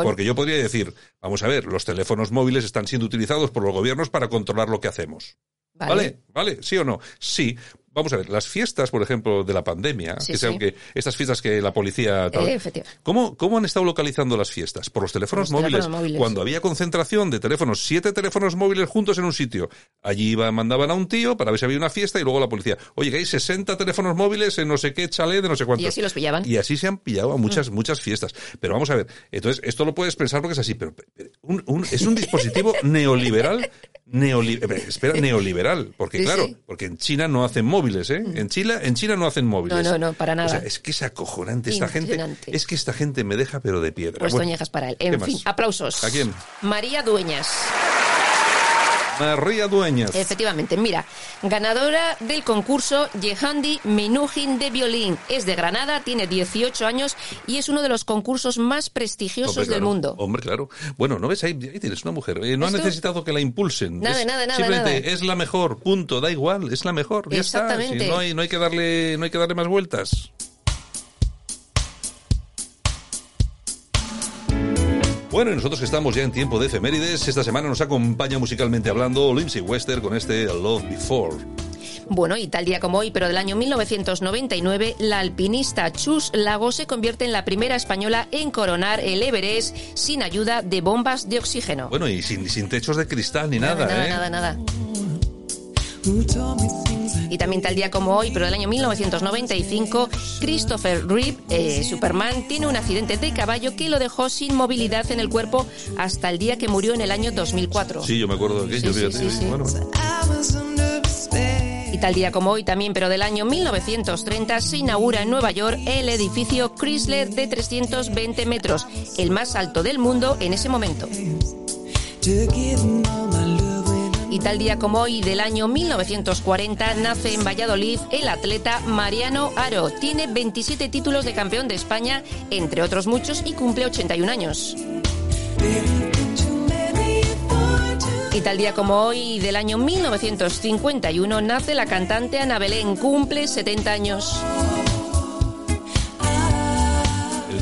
Porque yo podría decir, vamos a ver, los teléfonos móviles están siendo utilizados por los gobiernos para controlar lo que hacemos. Vale. ¿Vale? ¿Vale? ¿Sí o no? Sí. Vamos a ver, las fiestas, por ejemplo, de la pandemia, Sí, que sean sí. que estas fiestas que la policía tal, Eh. ¿Cómo, ¿Cómo han estado localizando las fiestas? Por los teléfonos, Por los móviles. teléfonos móviles. Cuando había concentración de teléfonos, siete teléfonos móviles juntos en un sitio. Allí iba, mandaban a un tío para ver si había una fiesta y luego la policía. Oye, que hay 60 teléfonos móviles en no sé qué chalet de no sé cuántos. Y así los pillaban. Y así se han pillado a muchas, muchas fiestas. Pero vamos a ver, entonces esto lo puedes pensar porque es así, pero pero un- un- es un dispositivo neoliberal. Neoli- eh, espera, neoliberal, porque Sí, claro, sí. porque en China no hacen móviles, ¿eh? En China, en China no hacen móviles. No, no, no, para nada. O sea, es que es acojonante esta gente. Es que esta gente me deja pero de piedra. Pues Bueno, Toñejas para él. ¿qué En más? fin, aplausos. ¿A quién? María Dueñas. María Dueñas. Efectivamente, mira, ganadora del concurso Yehandi Menuhin de violín. Es de Granada, tiene 18 años y es uno de los concursos más prestigiosos Hombre, del claro. mundo. Hombre, claro. Bueno, ¿no ves? Ahí, ahí tienes una mujer. Eh, no ha necesitado que la impulsen. Nada, Es nada, nada, Simplemente nada. es la mejor, punto. Da igual, es la mejor. Ya está. Exactamente. Si no, hay, no, hay que darle, no hay que darle más vueltas. Bueno, y nosotros que estamos ya en tiempo de efemérides, esta semana nos acompaña musicalmente hablando Lindsay Wester con este Love Before. Bueno, y tal día como hoy, pero del año 1999, la alpinista Chus Lago se convierte en la primera española en coronar el Everest sin ayuda de bombas de oxígeno. Bueno, y sin, sin techos de cristal ni nada, nada, ¿eh? nada, nada. Y también tal día como hoy, pero del año 1995, Christopher Reeve, eh, Superman, tiene un accidente de caballo que lo dejó sin movilidad en el cuerpo hasta el día que murió en el año 2004. Sí, yo me acuerdo de aquello, Sí, sí, fíjate. sí, sí. Bueno, Y tal día como hoy también, pero del año 1930, se inaugura en Nueva York el edificio Chrysler de 320 metros, el más alto del mundo en ese momento. Y tal día como hoy del año 1940 nace en Valladolid el atleta Mariano Aro. Tiene 27 títulos de campeón de España, entre otros muchos, y cumple 81 años. Y tal día como hoy del año 1951 nace la cantante Ana Belén, cumple 70 años.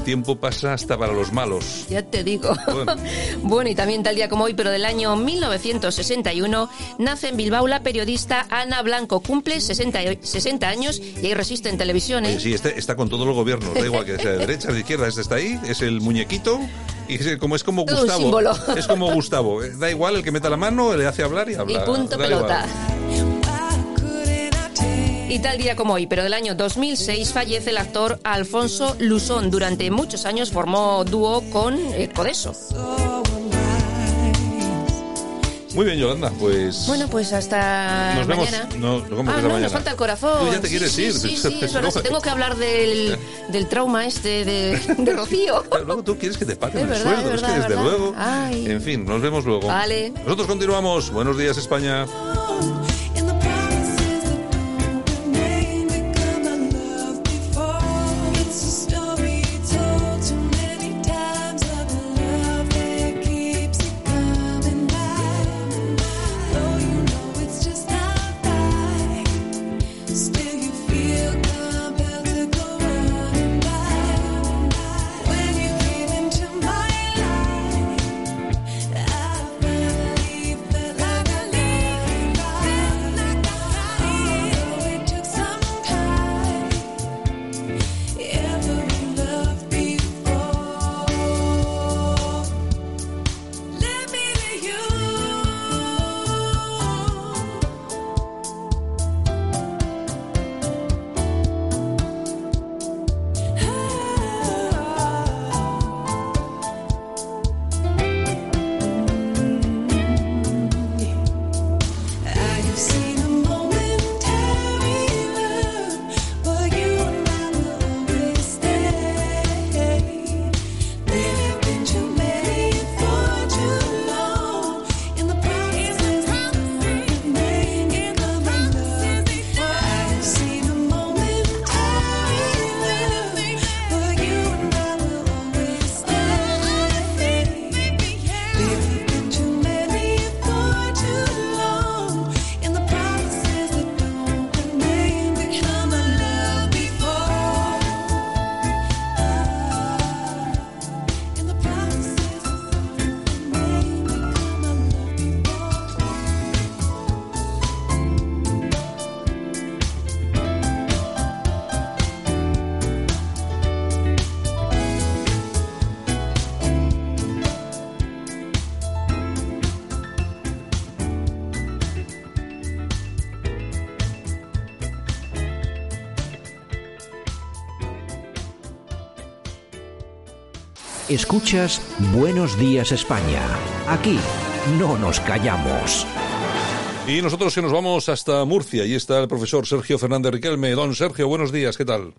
Tiempo pasa hasta para los malos. Ya te digo. Bueno. Bueno, y también tal día como hoy, pero del año 1961, nace en Bilbao la periodista Ana Blanco. Cumple 60, y- 60 años y ahí resiste en televisión, ¿eh? Oye, sí, este está con todos los gobiernos, da igual que sea de derecha, de izquierda, este está ahí, es el muñequito y es como, es como Gustavo. Es como Gustavo, eh, da igual el que meta la mano, le hace hablar y habla. Y punto da pelota. igual. Y tal día como hoy, pero del año 2006, fallece el actor Alfonso Lusón. Durante muchos años formó dúo con eh, Codeso. Muy bien, Yolanda, pues... Bueno, pues hasta Nos vemos. mañana. No, no, ¿cómo ah, que hasta no, mañana? nos falta el corazón. Tú ya te quieres Sí, ir. Sí, sí, sí, es verdad, si tengo que hablar del, del trauma este de, de Rocío. Pero luego tú quieres que te paguen Es el sueldo. es Es, que es desde verdad. luego. Ay. En fin, nos vemos luego. Vale. Nosotros continuamos. Buenos días, España. Escuchas Buenos Días España. Aquí no nos callamos. Y nosotros que nos vamos hasta Murcia. Ahí está el profesor Sergio Fernández Riquelme. Don Sergio, buenos días. ¿Qué tal?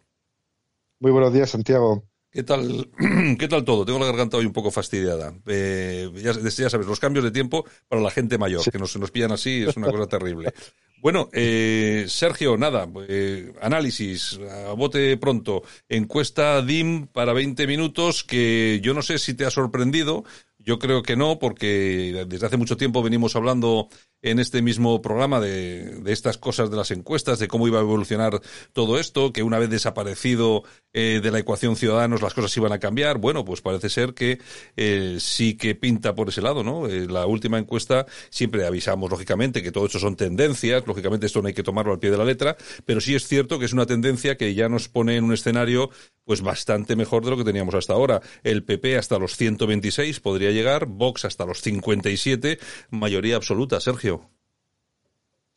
Muy buenos días, Santiago. ¿Qué tal, ¿Qué tal todo? Tengo la garganta hoy un poco fastidiada. Eh, ya, ya sabes, los cambios de tiempo para la gente mayor, que nos, nos pillan así, es una cosa terrible. Bueno, eh, Sergio, nada, eh, análisis, a bote pronto, encuesta DIM para 20 minutos que yo no sé si te ha sorprendido, yo creo que no, porque desde hace mucho tiempo venimos hablando en este mismo programa de, de estas cosas de las encuestas, de cómo iba a evolucionar todo esto, que una vez desaparecido eh, de la ecuación Ciudadanos las cosas iban a cambiar. Bueno, pues parece ser que eh, sí que pinta por ese lado, ¿no? Eh, la última encuesta siempre avisamos, lógicamente, que todo esto son tendencias, lógicamente esto no hay que tomarlo al pie de la letra, pero sí es cierto que es una tendencia que ya nos pone en un escenario pues bastante mejor de lo que teníamos hasta ahora. El PP hasta los 126 podría llegar, Vox hasta los 57, mayoría absoluta. Sergio.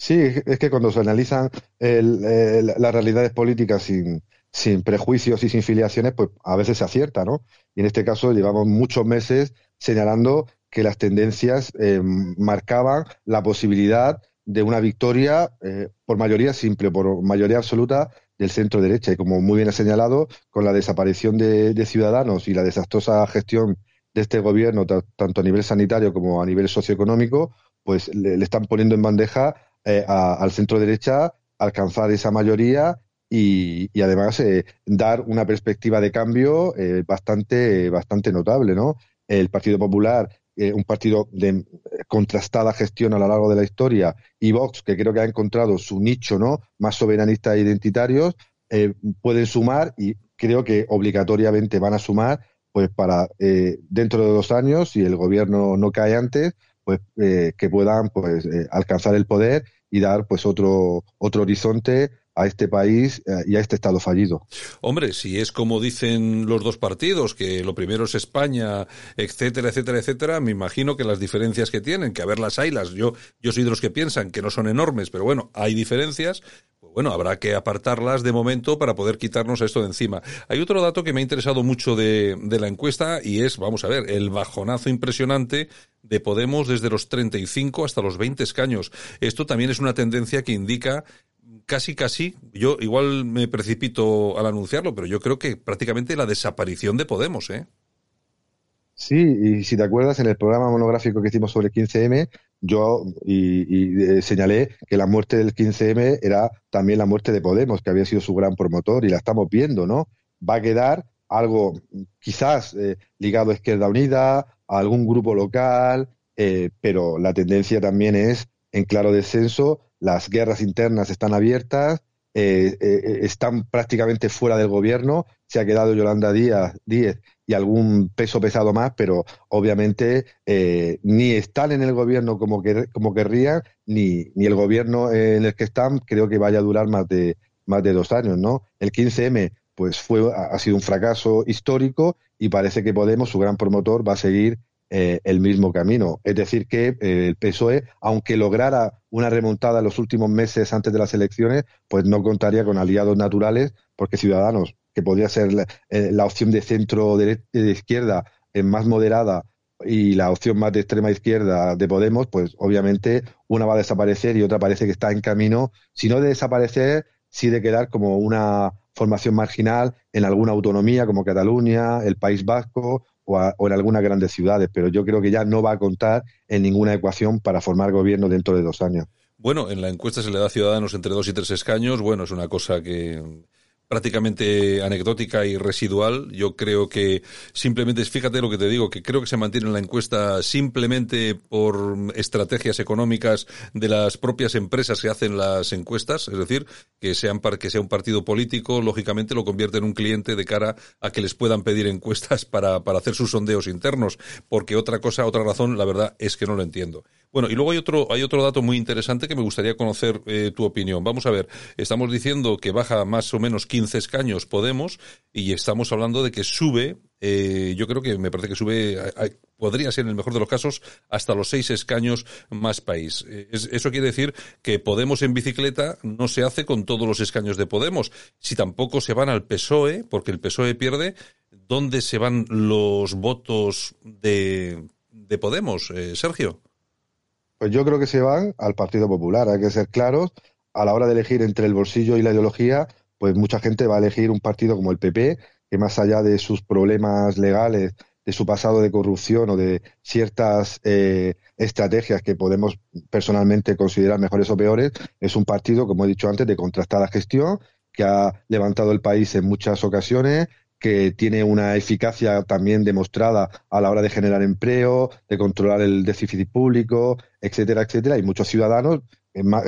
Sí, es que cuando se analizan el- las realidades políticas sin, sin prejuicios y sin filiaciones, pues a veces se acierta, ¿no? Y en este caso llevamos muchos meses señalando que las tendencias eh, marcaban la posibilidad de una victoria eh, por mayoría simple, por mayoría absoluta del centro derecha. Y como muy bien ha señalado, con la desaparición de, Ciudadanos y la desastrosa gestión de este gobierno, ta- tanto a nivel sanitario como a nivel socioeconómico, pues le están poniendo en bandeja eh, a- al centro derecha alcanzar esa mayoría y, además eh, dar una perspectiva de cambio eh, bastante, bastante notable, ¿no? El Partido Popular, eh, un partido de eh, contrastada gestión a lo largo de la historia, y Vox, que creo que ha encontrado su nicho, ¿no? Más soberanistas e identitarios, pueden sumar y creo que obligatoriamente van a sumar, pues para dentro de dos años, si el gobierno no cae antes, pues eh, que puedan pues eh, alcanzar el poder y dar pues otro otro horizonte a este país eh, y a este Estado fallido. Hombre, si es como dicen los dos partidos, que lo primero es España, etcétera, etcétera, etcétera, me imagino que las diferencias que tienen, que a ver las haylas, yo, yo soy de los que piensan que no son enormes, pero bueno, hay diferencias, pues bueno, habrá que apartarlas de momento para poder quitarnos esto de encima. Hay otro dato que me ha interesado mucho de, de la encuesta y es, vamos a ver, el bajonazo impresionante de Podemos desde los 35 hasta los 20 escaños. Esto también es una tendencia que indica casi casi, yo igual me precipito al anunciarlo, pero yo creo que prácticamente la desaparición de Podemos, ¿eh? Sí, y si te acuerdas, en el programa monográfico que hicimos sobre el 15M, yo y, eh, señalé que la muerte del 15M era también la muerte de Podemos, que había sido su gran promotor, y la estamos viendo, ¿no? Va a quedar algo quizás eh, ligado a Izquierda Unida, a algún grupo local, eh, pero la tendencia también es en claro descenso, las guerras internas están abiertas, eh, eh, están prácticamente fuera del gobierno, se ha quedado Yolanda Díaz, Díez y algún peso pesado más, pero obviamente eh, ni están en el gobierno como, como querrían, ni, ni el gobierno en el que están creo que vaya a durar más de, más de dos años, ¿no? El 15M pues fue, ha sido un fracaso histórico y parece que Podemos, su gran promotor, va a seguir eh, el mismo camino. Es decir, que eh, el PSOE, aunque lograra una remontada en los últimos meses antes de las elecciones, pues no contaría con aliados naturales, porque Ciudadanos, que podría ser la, eh, opción de centro de, de izquierda más moderada y la opción más de extrema izquierda de Podemos, pues obviamente una va a desaparecer y otra parece que está en camino, si no de desaparecer, sí de quedar como una formación marginal en alguna autonomía como Cataluña, el País Vasco o, en algunas grandes ciudades, pero yo creo que ya no va a contar en ninguna ecuación para formar gobierno dentro de dos años. Bueno, en la encuesta se le da a Ciudadanos entre dos y tres escaños. Bueno, es una cosa que prácticamente anecdótica y residual. Yo creo que simplemente, fíjate lo que te digo, que creo que se mantiene en la encuesta simplemente por estrategias económicas de las propias empresas que hacen las encuestas, es decir, que sean que sea un partido político, lógicamente lo convierte en un cliente de cara a que les puedan pedir encuestas para, para hacer sus sondeos internos, porque otra cosa, otra razón, la verdad es que no lo entiendo. Bueno, y luego hay otro, hay otro dato muy interesante que me gustaría conocer eh, tu opinión. Vamos a ver, estamos diciendo que baja más o menos 15 escaños Podemos y estamos hablando de que sube, eh, yo creo que me parece que sube, podría ser en el mejor de los casos, hasta los seis escaños más país. Es, eso quiere decir que Podemos en bicicleta no se hace con todos los escaños de Podemos. Si tampoco se van al PSOE, porque el PSOE pierde, ¿dónde se van los votos de, de Podemos, eh, Sergio? Pues yo creo que se van al Partido Popular. Hay que ser claros. A la hora de elegir entre el bolsillo y la ideología, pues mucha gente va a elegir un partido como el PP, que más allá de sus problemas legales, de su pasado de corrupción o de ciertas eh, estrategias que podemos personalmente considerar mejores o peores, es un partido, como he dicho antes, de contrastada gestión, que ha levantado el país en muchas ocasiones, que tiene una eficacia también demostrada a la hora de generar empleo, de controlar el déficit público, etcétera, etcétera, y muchos ciudadanos,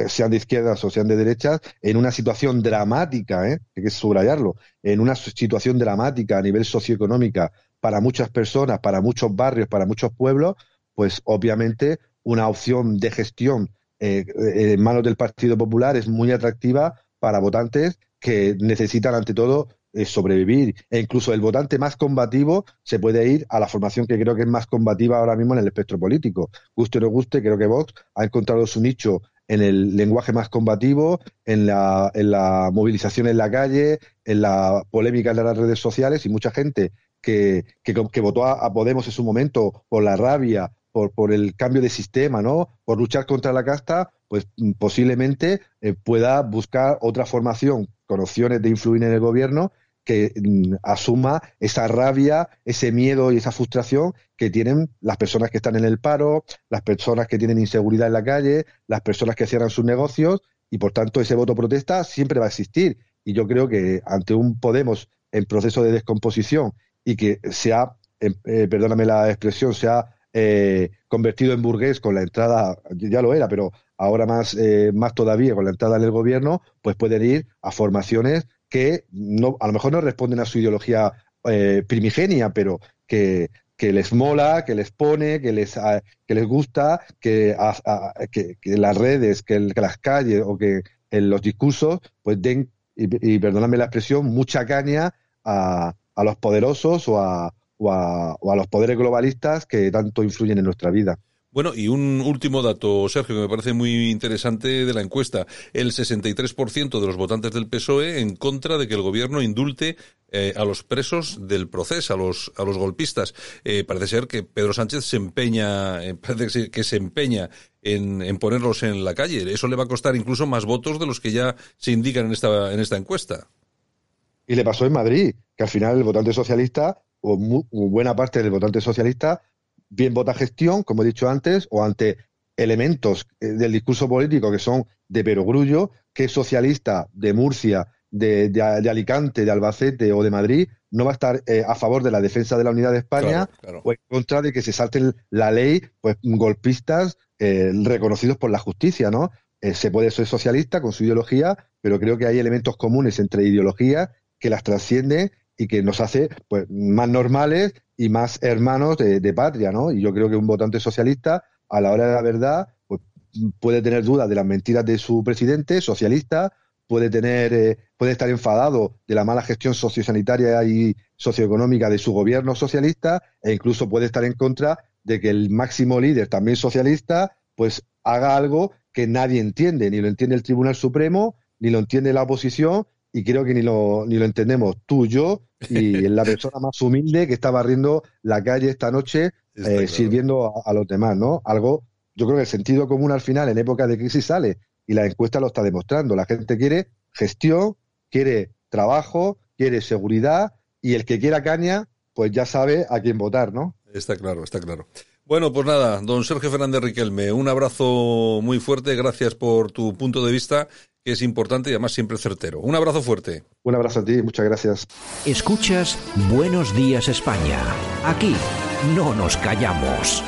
sean de izquierdas o sean de derechas, en una situación dramática, ¿eh? hay que subrayarlo, en una situación dramática a nivel socioeconómica para muchas personas, para muchos barrios, para muchos pueblos, pues obviamente una opción de gestión eh, en manos del Partido Popular es muy atractiva para votantes que necesitan ante todo eh, sobrevivir. E incluso el votante más combativo se puede ir a la formación que creo que es más combativa ahora mismo en el espectro político. Guste o no guste, creo que Vox ha encontrado su nicho en el lenguaje más combativo, en la, en la movilización en la calle, en la polémica en las redes sociales y mucha gente que, que, que votó a, Podemos en su momento por la rabia, por, por el cambio de sistema, ¿no? Por luchar contra la casta, pues posiblemente eh, pueda buscar otra formación con opciones de influir en el gobierno que mm, asuma esa rabia, ese miedo y esa frustración que tienen las personas que están en el paro, las personas que tienen inseguridad en la calle, las personas que cierran sus negocios y por tanto ese voto protesta siempre va a existir. Y yo creo que ante un Podemos en proceso de descomposición y que se ha, eh, eh, perdóname la expresión, se ha eh, convertido en burgués con la entrada, ya lo era, pero ahora más, eh, más todavía con la entrada en el gobierno, pues pueden ir a formaciones que no, a lo mejor no responden a su ideología eh, primigenia, pero que, que, les mola, que les pone, que les, a, que les gusta, que, a, que, que, las redes, que, las calles o que en los discursos pues den, y, perdóname la expresión, mucha caña a, a los poderosos a, o, a, o a los poderes globalistas que tanto influyen en nuestra vida. Bueno, y un último dato, Sergio, que me parece muy interesante de la encuesta. El 63% de los votantes del PSOE en contra de que el gobierno indulte eh, a los presos del proceso, a los, a los golpistas. Eh, parece ser que Pedro Sánchez se empeña, eh, parece que se empeña en, en ponerlos en la calle. Eso le va a costar incluso más votos de los que ya se indican en esta, en esta encuesta. Y le pasó en Madrid, que al final el votante socialista, o buena parte del votante socialista, bien vota gestión, como he dicho antes, o ante elementos eh, del discurso político que son de perogrullo, que es socialista de Murcia, de, de- de Alicante, de Albacete o de Madrid, no va a estar eh, a favor de la defensa de la unidad de España Claro, claro. o en contra de que se salten la ley, pues golpistas eh, reconocidos por la justicia, ¿no? Eh, se puede ser socialista con su ideología, pero creo que hay elementos comunes entre ideologías que las trascienden y que nos hace pues más normales y más hermanos de, patria, ¿no? Y yo creo que un votante socialista, a la hora de la verdad, pues puede tener dudas de las mentiras de su presidente socialista, puede tener, eh, puede estar enfadado de la mala gestión sociosanitaria y socioeconómica de su gobierno socialista, e incluso puede estar en contra de que el máximo líder, también socialista, pues haga algo que nadie entiende, ni lo entiende el Tribunal Supremo, ni lo entiende la oposición, y creo que ni lo, ni lo entendemos tú, yo, y la persona más humilde que está barriendo la calle esta noche, eh, claro. sirviendo a, a los demás, ¿no? Algo, yo creo que el sentido común al final, en época de crisis, sale, y la encuesta lo está demostrando. La gente quiere gestión, quiere trabajo, quiere seguridad, y el que quiera caña, pues ya sabe a quién votar, ¿no? Está claro, está claro. Bueno, pues nada, don Sergio Fernández Riquelme, un abrazo muy fuerte, gracias por tu punto de vista, que es importante y además siempre certero. Un abrazo fuerte. Un abrazo a ti, muchas gracias. Escuchas Buenos Días España. Aquí no nos callamos.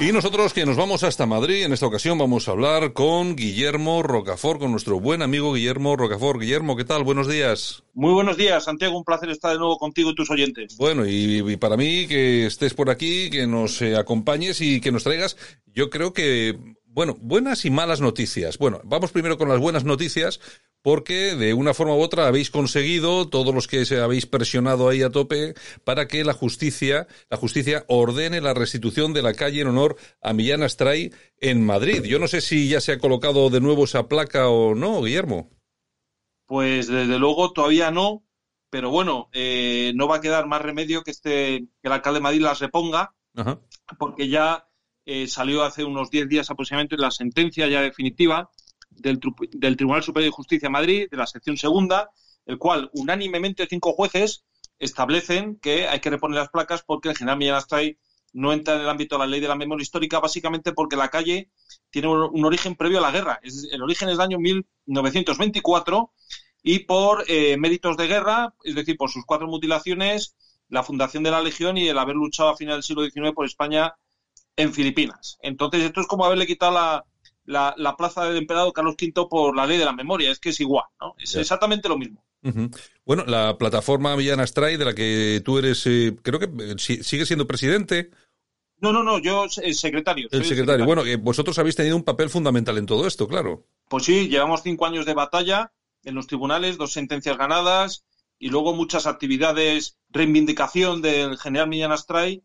Y nosotros que nos vamos hasta Madrid, en esta ocasión vamos a hablar con Guillermo Rocafort, con nuestro buen amigo Guillermo Rocafort. Guillermo, ¿qué tal? Buenos días. Muy buenos días, Santiago. Un placer estar de nuevo contigo y tus oyentes. Bueno, y, y para mí que estés por aquí, que nos eh, acompañes y que nos traigas, yo creo que, bueno, buenas y malas noticias. Bueno, vamos primero con las buenas noticias, porque de una forma u otra habéis conseguido, todos los que se habéis presionado ahí a tope, para que la justicia, la justicia ordene la restitución de la calle en honor a Millán Astray en Madrid. Yo no sé si ya se ha colocado de nuevo esa placa o no, Guillermo. Pues desde luego todavía no, pero bueno, eh, no va a quedar más remedio que este que el alcalde de Madrid las reponga, Ajá. porque ya eh, salió hace unos 10 días aproximadamente la sentencia ya definitiva del, del Tribunal Superior de Justicia de Madrid, de la sección segunda, el cual unánimemente cinco jueces establecen que hay que reponer las placas porque el general Millán Astray no entra en el ámbito de la ley de la memoria histórica, básicamente porque la calle tiene un, origen previo a la guerra. El origen es del año 1924 y por eh, méritos de guerra, es decir, por sus cuatro mutilaciones, la fundación de la Legión y el haber luchado a final del siglo XIX por España en Filipinas. Entonces, esto es como haberle quitado la, la, la plaza del emperador Carlos V por la ley de la memoria. Es que es igual, ¿no? Es exactamente lo mismo. Bueno, la plataforma Millán Astray, de la que tú eres, eh, creo que eh, si- sigue siendo presidente, No, no, no, yo el secretario. el secretario. Bueno, que vosotros habéis tenido un papel fundamental en todo esto, claro. Pues sí, llevamos cinco años de batalla en los tribunales, dos sentencias ganadas y luego muchas actividades, reivindicación del general Millán Astray,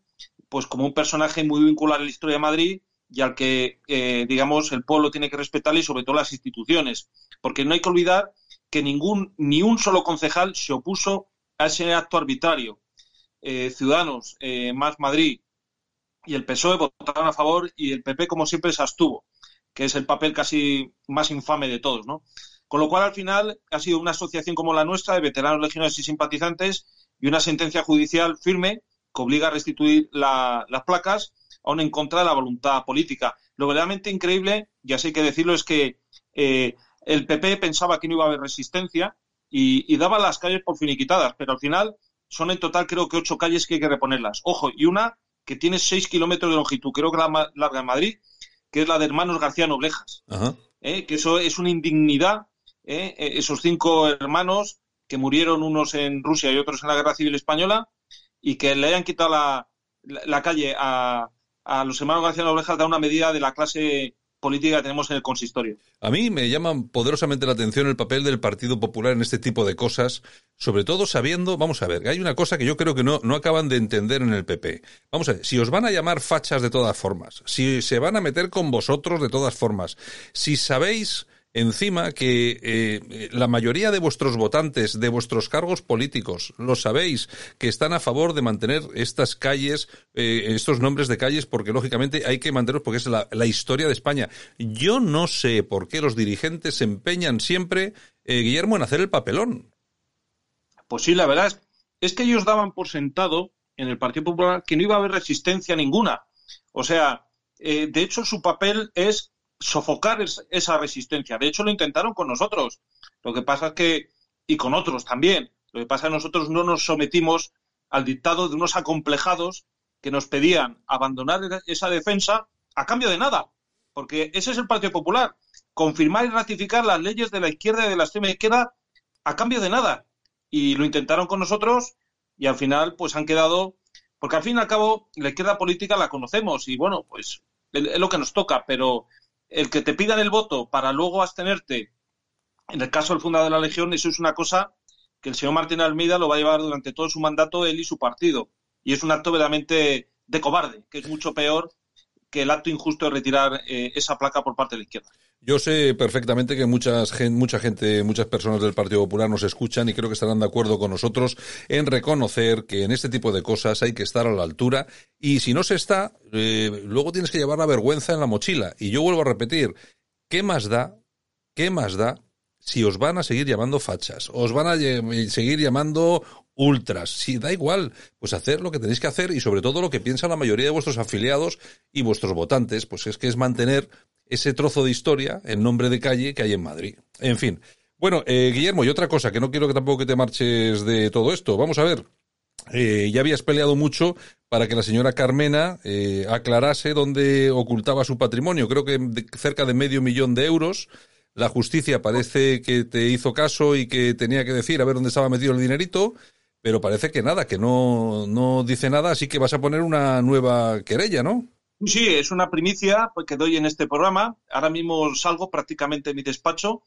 pues como un personaje muy vinculado a la historia de Madrid y al que, eh, digamos, el pueblo tiene que respetar y sobre todo las instituciones. Porque no hay que olvidar que ningún, ni un solo concejal se opuso a ese acto arbitrario. Eh, Ciudadanos, eh, Más Madrid y el PSOE votaron a favor y el PP, como siempre, se abstuvo que es el papel casi más infame de todos, ¿no? Con lo cual, al final, ha sido una asociación como la nuestra de veteranos legionarios y simpatizantes y una sentencia judicial firme que obliga a restituir la- las placas, aún en contra de la voluntad política. Lo verdaderamente increíble, y así hay que decirlo, es que eh, el PP pensaba que no iba a haber resistencia y, y daba las calles por finiquitadas, pero al final son en total creo que ocho calles que hay que reponerlas. Ojo, y una que tiene seis kilómetros de longitud, creo que la más larga en Madrid, que es la de Hermanos García Noblejas. Ajá. ¿eh? que eso es una indignidad, ¿eh? Eh, esos cinco hermanos que murieron unos en Rusia y otros en la Guerra Civil Española y que le hayan quitado la, la- calle a, a los hermanos García Noblejas da una medida de la clase política que tenemos en el consistorio. A mí me llama poderosamente la atención el papel del Partido Popular en este tipo de cosas, sobre todo sabiendo, vamos a ver, hay una cosa que yo creo que no, no acaban de entender en el PP. Vamos a ver, si os van a llamar fachas de todas formas, si se van a meter con vosotros de todas formas, si sabéis encima que eh, la mayoría de vuestros votantes, de vuestros cargos políticos, lo sabéis, que están a favor de mantener estas calles, eh, estos nombres de calles, porque lógicamente hay que mantenerlos porque es la, historia de España. Yo no sé por qué los dirigentes se empeñan siempre, eh, Guillermo, en hacer el papelón. Pues sí, la verdad es, es que ellos daban por sentado en el Partido Popular que no iba a haber resistencia ninguna. O sea, eh, de hecho su papel es sofocar es- esa resistencia. De hecho lo intentaron con nosotros. Lo que pasa es que, y con otros también, lo que pasa es que nosotros no nos sometimos al dictado de unos acomplejados que nos pedían abandonar esa defensa a cambio de nada. Porque ese es el Partido Popular. Confirmar y ratificar las leyes de la izquierda y de la extrema izquierda a cambio de nada. Y lo intentaron con nosotros y al final pues han quedado, porque al fin y al cabo la izquierda política la conocemos y bueno, pues es es lo que nos toca, pero el que te pidan el voto para luego abstenerte, en el caso del fundador de la Legión, eso es una cosa que el señor Martín Almeida lo va a llevar durante todo su mandato él y su partido. Y es un acto verdaderamente de cobarde, que es mucho peor que el acto injusto de retirar eh, esa placa por parte de la izquierda. Yo sé perfectamente que muchas, mucha gente, muchas personas del Partido Popular nos escuchan y creo que estarán de acuerdo con nosotros en reconocer que en este tipo de cosas hay que estar a la altura y si no se está, eh, luego tienes que llevar la vergüenza en la mochila. Y yo vuelvo a repetir, ¿qué más da? ¿Qué más da si os van a seguir llamando fachas? ¿Os van a seguir llamando ultras? Si da igual, pues hacer lo que tenéis que hacer y sobre todo lo que piensa la mayoría de vuestros afiliados y vuestros votantes, pues es que es mantener ese trozo de historia en nombre de calle que hay en Madrid. En fin. Bueno, eh, Guillermo, y otra cosa, que no quiero que tampoco que te marches de todo esto. Vamos a ver. Eh, ya habías peleado mucho para que la señora Carmena eh, aclarase dónde ocultaba su patrimonio. Creo que cerca de medio millón de euros. La justicia parece que te hizo caso y que tenía que decir a ver dónde estaba metido el dinerito, pero parece que nada, que no, no dice nada, así que vas a poner una nueva querella, ¿no? Sí, es una primicia pues, que doy en este programa. Ahora mismo salgo prácticamente de mi despacho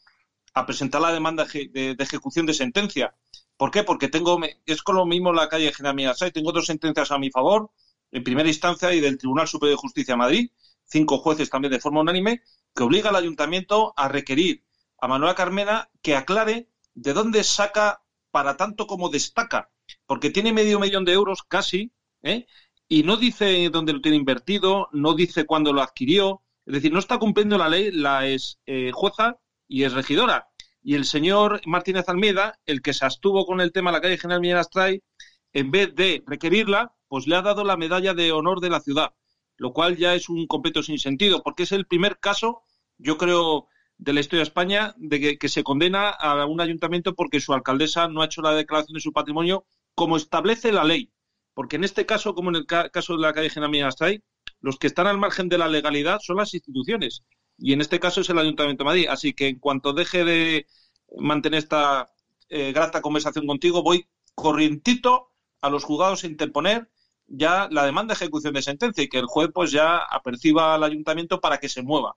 a presentar la demanda de, ejecución de sentencia. ¿Por qué? Porque tengo, es con lo mismo la calle General Mirasay, tengo dos sentencias a mi favor, en primera instancia y del Tribunal Superior de Justicia de Madrid, cinco jueces también de forma unánime, que obliga al ayuntamiento a requerir a Manuela Carmena que aclare de dónde saca para tanto como destaca, porque tiene medio millón de euros casi, ¿eh? Y no dice dónde lo tiene invertido, no dice cuándo lo adquirió, es decir, no está cumpliendo la ley, la es eh, jueza y es regidora. Y el señor Martínez Almeida, el que se abstuvo con el tema de la calle General Millán en vez de requerirla, pues le ha dado la medalla de honor de la ciudad, lo cual ya es un completo sinsentido, porque es el primer caso, yo creo, de la historia de España, de que se condena a un ayuntamiento porque su alcaldesa no ha hecho la declaración de su patrimonio como establece la ley. Porque en este caso, como en el ca- caso de la calle Millán Astray, los que están al margen de la legalidad son las instituciones. Y en este caso es el Ayuntamiento de Madrid. Así que en cuanto deje de mantener esta eh, grata conversación contigo, voy corrientito a los juzgados a interponer ya la demanda de ejecución de sentencia y que el juez pues ya aperciba al ayuntamiento para que se mueva.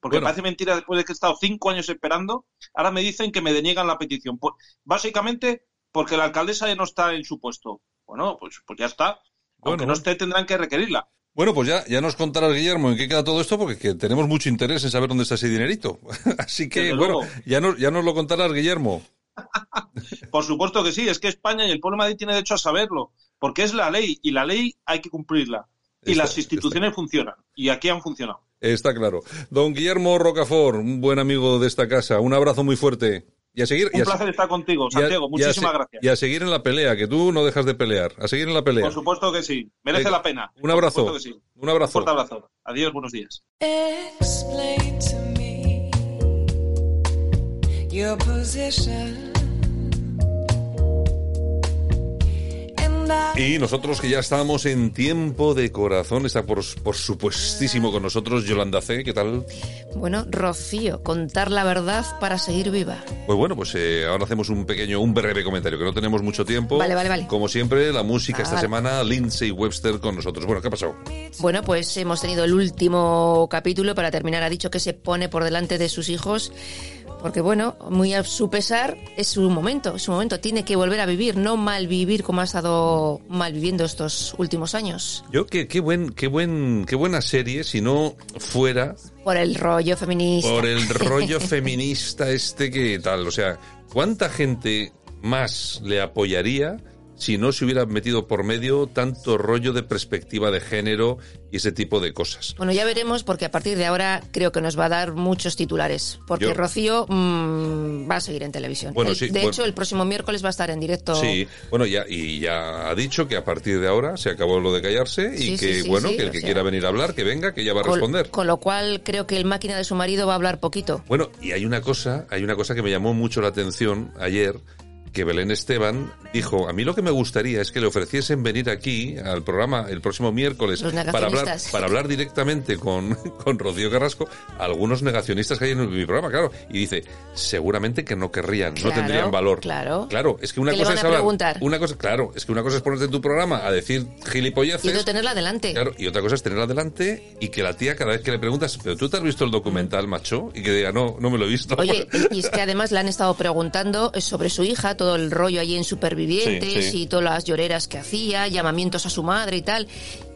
Porque Bueno. parece mentira después de que he estado cinco años esperando, ahora me dicen que me deniegan la petición. Pues, básicamente porque la alcaldesa ya no está en su puesto. Bueno, pues, pues ya está. Aunque no esté, tendrán que requerirla. Bueno, pues ya, ya nos contarás, Guillermo, en qué queda todo esto, porque que tenemos mucho interés en saber dónde está ese dinerito. Así que, Desde bueno, luego. ya nos, ya nos lo contarás, Guillermo. Por supuesto que sí, es que España y el pueblo de Madrid tiene derecho a saberlo, porque es la ley y la ley hay que cumplirla. Y Está- las instituciones funcionan, y aquí han funcionado. Está claro. Don Guillermo Rocafort, un buen amigo de esta casa, un abrazo muy fuerte. Y a seguir. y Un a- placer estar contigo, y a- Santiago. y a Muchísimas gracias. Y a seguir en la pelea, que tú no dejas de pelear. A seguir en la pelea. Por supuesto que sí, merece Venga, la pena. un abrazo. Por supuesto que sí. Un abrazo. Un fuerte abrazo. Adiós, buenos días. Explain to me your position. Y nosotros que ya estamos en tiempo de corazón, está por, por supuestísimo con nosotros Yolanda C. ¿Qué tal? Bueno, Rocío, contar la verdad para seguir viva. Pues bueno, pues eh, ahora hacemos un pequeño, un breve comentario, que no tenemos mucho tiempo. Vale, vale, vale. Como siempre, la música esta Vale. semana, Lindsay Webster con nosotros. Bueno, ¿qué ha pasado? Bueno, pues hemos tenido el último capítulo para terminar. Ha dicho que se pone por delante de sus hijos. Porque bueno, muy a su pesar, es su momento, es su momento. Tiene que volver a vivir, no mal vivir como ha estado mal viviendo estos últimos años. Yo, qué, qué, buen, qué, buen, qué buena serie si no fuera Por el rollo feminista. por el rollo feminista este que tal. O sea, ¿cuánta gente más le apoyaría si no se hubiera metido por medio tanto rollo de perspectiva de género y ese tipo de cosas? Bueno, ya veremos porque a partir de ahora creo que nos va a dar muchos titulares. Porque Yo- Rocío mm, va a seguir en televisión. Bueno, El- sí, de bueno. hecho, el próximo miércoles va a estar en directo. Sí, bueno, ya y ya ha dicho que a partir de ahora se acabó lo de callarse y Sí, que sí, bueno, que el que sea- quiera venir a hablar, que venga, que ya va a Con- responder. Con, lo cual creo que el máquina de su marido va a hablar poquito. Bueno, y hay una cosa, hay una cosa que me llamó mucho la atención ayer, que Belén Esteban dijo, a mí lo que me gustaría es que le ofreciesen venir aquí al programa el próximo miércoles para hablar, para hablar directamente con, con Rocío Carrasco, algunos negacionistas que hay en mi programa, claro, y dice, seguramente que no querrían, no tendrían valor. claro. Claro, es que una ¿Qué le cosa es hablar, preguntar? una cosa, claro, es que una cosa es ponerte en tu programa a decir gilipolleces. Y no tenerla delante. Claro, y otra cosa es tenerla delante y que la tía cada vez que le preguntas, pero tú te has visto el documental, macho, y que diga, no, no me lo he visto. Oye, y es que además le han estado preguntando sobre su hija, todo el rollo allí en Supervivientes Sí, sí. y todas las lloreras que hacía, llamamientos a su madre y tal.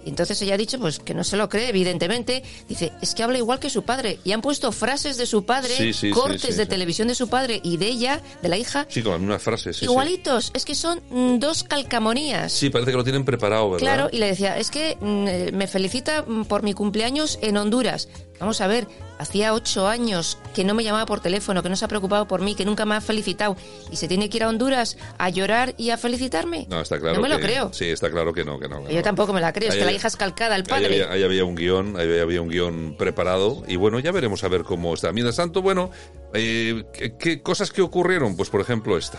Entonces ella ha dicho pues que no se lo cree, evidentemente. Dice, es que habla igual que su padre. Y han puesto frases de su padre, Sí, sí, sí, cortes sí, de televisión de su padre y de ella, de la hija, Sí, con una frase, sí, sí. igualitos. Es que son mm, dos calcamonías. Sí, parece que lo tienen preparado, ¿verdad? Claro, y le decía, es que mm, eh, me felicita mm, por mi cumpleaños en Honduras. Vamos a ver, hacía ocho años que no me llamaba por teléfono, que no se ha preocupado por mí, que nunca me ha felicitado. ¿Y se tiene que ir a Honduras a llorar y a felicitarme? No, está claro No me lo que- creo. Sí, está claro que no, que no. que Yo no. tampoco me la creo, es Ahí que la había- hija es calcada al Ahí padre. había, ahí había un guion, ahí había un guion preparado y bueno, ya veremos a ver cómo está. Mientras tanto, bueno, eh, ¿qué, qué cosas que ocurrieron? Pues por ejemplo esta.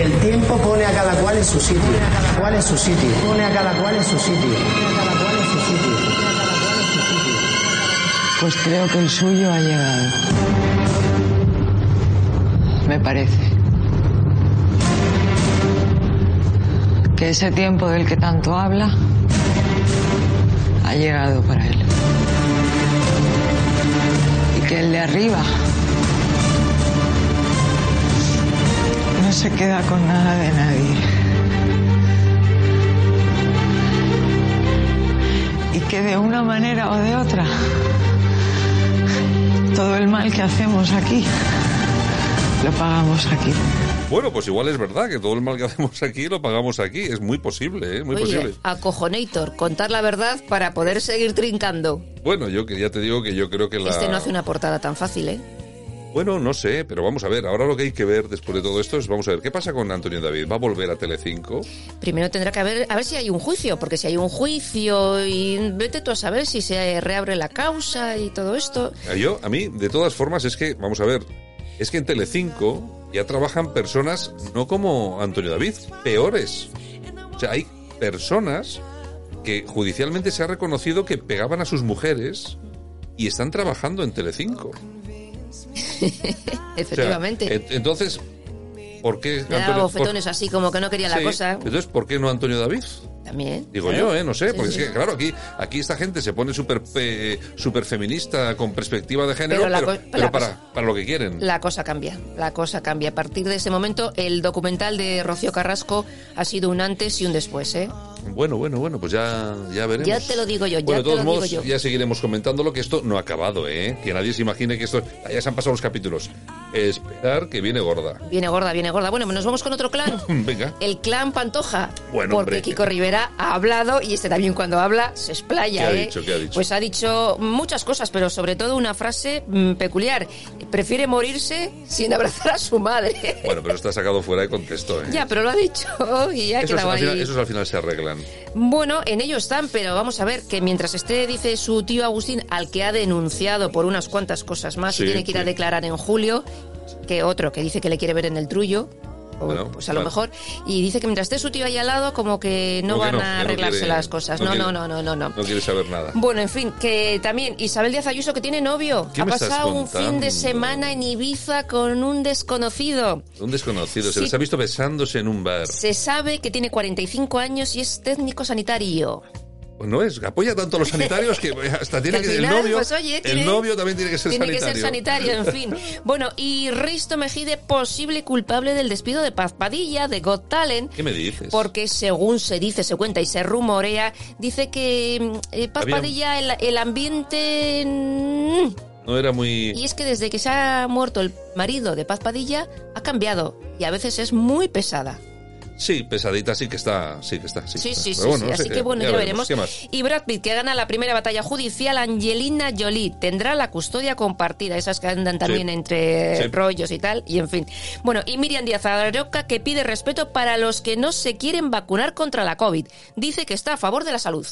El tiempo pone a cada cual en su sitio. Pone a cada cual en su sitio. Pone a cada cual en su sitio. Pone a cada cual en su sitio. Pues creo que el suyo ha llegado. Me parece. Que ese tiempo del que tanto habla ha llegado para él. Y que el de arriba no se queda con nada de nadie. Y que de una manera o de otra todo el mal que hacemos aquí lo pagamos aquí. Bueno, pues igual es verdad que todo el mal que hacemos aquí lo pagamos aquí. Es muy posible, ¿eh? Muy Oye, posible. acojonator, contar la verdad para poder seguir trincando. Bueno, yo que ya te digo que yo creo que la... Este no hace una portada tan fácil, ¿eh? Bueno, no sé, pero vamos a ver. Ahora lo que hay que ver después de todo esto es, vamos a ver, ¿qué pasa con Antonio David? ¿Va a volver a Telecinco? Primero tendrá que haber, a ver si hay un juicio, porque si hay un juicio y vete tú a saber si se reabre la causa y todo esto. A Yo, a mí, de todas formas, es que, vamos a ver, es que en Telecinco ya trabajan personas no como Antonio David, peores. O sea, hay personas que judicialmente se ha reconocido que pegaban a sus mujeres y están trabajando en Telecinco. O sea, Efectivamente. en- entonces, ¿por qué Me bofetones así como que no querían la Sí, cosa. Entonces, ¿por qué no Antonio David? También. Digo yo, ¿eh? No sé, Sí, porque sí. es que, claro, aquí, aquí esta gente se pone súper pe- súper feminista con perspectiva de género, Pero pero, la co- pero la para, cosa- para lo que quieren. La cosa cambia, la cosa cambia. A partir de ese momento, el documental de Rocío Carrasco ha sido un antes y un después, ¿eh? Bueno, bueno, bueno, pues ya, ya veremos. Ya te lo digo yo, ya bueno, de te todos lo digo modos, yo. ya seguiremos comentándolo, que esto no ha acabado, ¿eh? Que nadie se imagine que esto... Ya se han pasado los capítulos. Esperar que viene gorda. Viene gorda, viene gorda. Bueno, nos vamos con otro clan. Venga. El clan Pantoja. Bueno, porque hombre. Kiko Rivera ha hablado y este también cuando habla se explaya. ¿Qué ha ¿eh? dicho? ¿Qué ha dicho? Pues ha dicho muchas cosas, pero sobre todo una frase mm, peculiar. Prefiere morirse sin abrazar a su madre. Bueno, pero está sacado fuera de contexto, ¿eh? ya, pero lo ha dicho y ha esos, quedado al final, ahí. esos al final se Bueno, en ello están, pero vamos a ver que mientras esté, dice su tío Agustín, al que ha denunciado por unas cuantas cosas más Sí, y tiene que ir a declarar en julio, que otro que dice que le quiere ver en el trullo, O, Bueno, pues a lo claro. mejor. Y dice que mientras esté su tío ahí al lado, como que no Como que van no, a que no arreglarse quiere- las cosas. no No, no, no, no, no, no. Quiere saber nada. Bueno, en fin, que también Isabel Díaz Ayuso que tiene novio. ¿Qué ha pasado un fin de semana en Ibiza con un desconocido. Un desconocido. Se Sí. les ha visto besándose en un bar. Se sabe que tiene 45 años y es técnico sanitario. No es, apoya tanto a los sanitarios que hasta tiene al que, el novio, pues, oye, tiene- el novio también tiene que ser Tiene sanitario. que ser sanitario, en fin. Bueno, y Risto Mejide, posible culpable del despido de Paz Padilla, de Got Talent. ¿Qué me dices? Porque según se dice, se cuenta y se rumorea, dice que mm, eh, Paz Había- Padilla, el, el ambiente... mm, No era muy... Y es que desde que se ha muerto el marido de Paz Padilla, ha cambiado. Y a veces es muy pesada. Sí, pesadita sí que está, sí que está. Sí, Sí, está. sí, sí, Así que bueno, ya, veremos. Y Brad Pitt, que gana la primera batalla judicial, Angelina Jolie tendrá la custodia compartida, esas que andan también Sí. entre rollos y tal, y en fin. Bueno, y Miriam Díaz Aroca, que pide respeto para los que no se quieren vacunar contra la COVID. Dice que está a favor de la salud.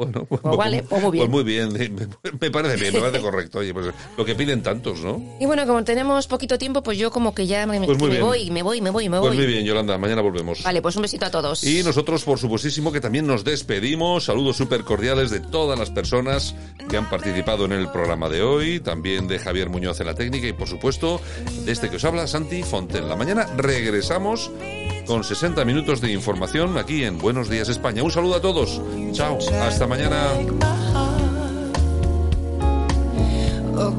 Bueno, pues, vale, pues muy bien. Pues muy bien, me, me parece bien, me parece correcto. Oye, pues lo que piden tantos, ¿no? Y bueno, como tenemos poquito tiempo, pues yo como que ya me, Pues muy me voy, me voy, me voy, me Pues voy. muy bien, Yolanda, mañana volvemos. Vale, pues un besito a todos. Y nosotros, por supuestísimo, que también nos despedimos. Saludos súper cordiales de todas las personas que han participado en el programa de hoy. También de Javier Muñoz en la técnica y, por supuesto, de este que os habla, Santi Fonten. La mañana regresamos con 60 minutos de información aquí en Buenos Días España. Un saludo a todos. Chao. Hasta mañana. Oh,